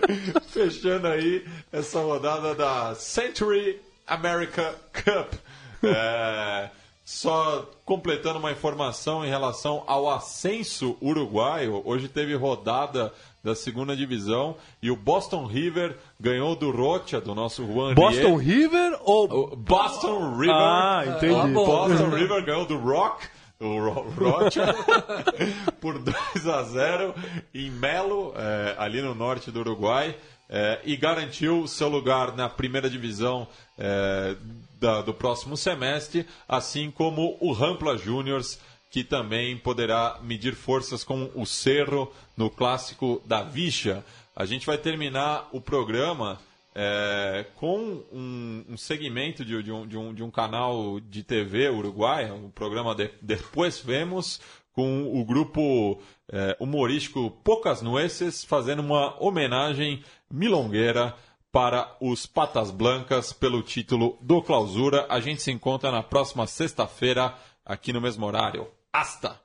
fechando aí essa rodada da Century America Cup. É, só completando uma informação em relação ao ascenso uruguaio, hoje teve rodada da segunda divisão e o Boston River ganhou do Rocha, do nosso Juan Boston. River ou. O Boston River. Ah, entendi. Boston River ganhou do Rock, o Ro- Rocha, por 2 a 0 em Melo, é, ali no norte do Uruguai, é, e garantiu seu lugar na primeira divisão é, da- do próximo semestre, assim como o Rampla Juniors, que também poderá medir forças com o Cerro no clássico da Vicha. A gente vai terminar o programa é, com um, um segmento de, de, um, de, um, de, um, canal de TV uruguai, o um programa de, Depois Vemos, com o grupo é, humorístico Poucas Nueces, fazendo uma homenagem milongueira para os Patas Blancas pelo título do Clausura. A gente se encontra na próxima sexta-feira, aqui no mesmo horário. Hasta!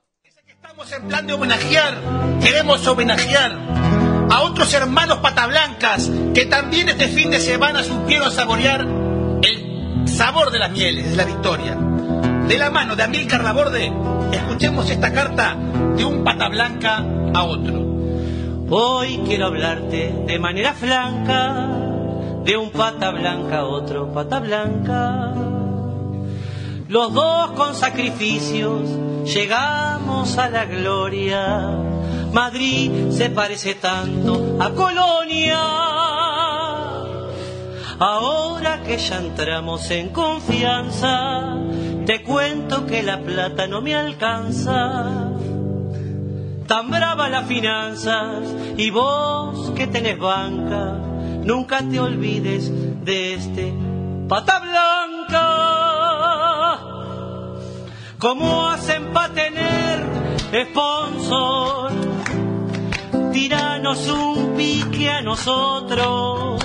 Estamos en plan de homenajear, queremos homenajear a otros hermanos patablancas que también este fin de semana supieron saborear el sabor de las mieles, de la victoria. De la mano de Amílcar Laborde, escuchemos esta carta de un patablanca a otro. Hoy quiero hablarte de manera flanca, de un pata blanca a otro pata blanca. Los dos con sacrificios llegamos a la gloria Madrid se parece tanto a Colonia. Ahora que ya entramos en confianza, te cuento que la plata no me alcanza. Tan brava las finanzas y vos que tenés banca, nunca te olvides de este pata blanca. ¿Cómo hacen para tener sponsor? tiranos un pique a nosotros.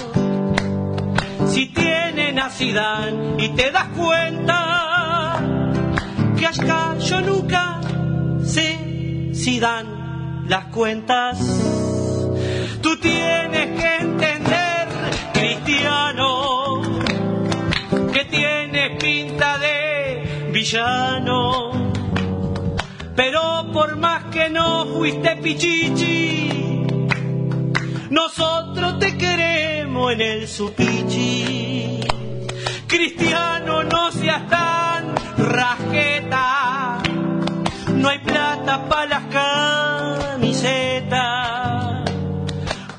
Si tienen a Zidane y te das cuenta que acá yo nunca sé si dan las cuentas. Tú tienes que entender, cristiano, que tienes pinta de villano. Pero por más que no fuiste pichichi, nosotros te queremos en el supichi. Cristiano, no seas tan rajeta. No hay plata para las camisetas.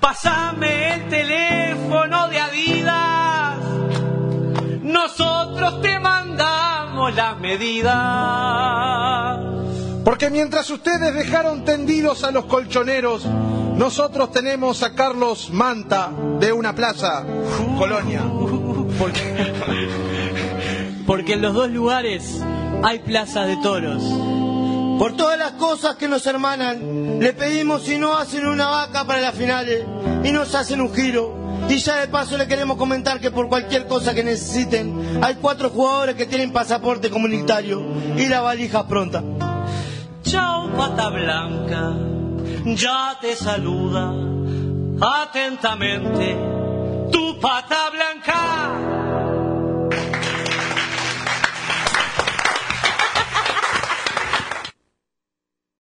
Pásame el teléfono de Adidas. Nosotros las medidas. Porque mientras ustedes dejaron tendidos a los colchoneros, nosotros tenemos a Carlos Manta de una plaza, Colonia. Porque, porque en los dos lugares hay plazas de toros. Por todas las cosas que nos hermanan, le pedimos si no hacen una vaca para las finales y nos hacen un giro. Y ya de paso le queremos comentar que por cualquier cosa que necesiten, hay cuatro jugadores que tienen pasaporte comunitario y la valija pronta. Chao, pata blanca ya te saluda atentamente tu pata blanca.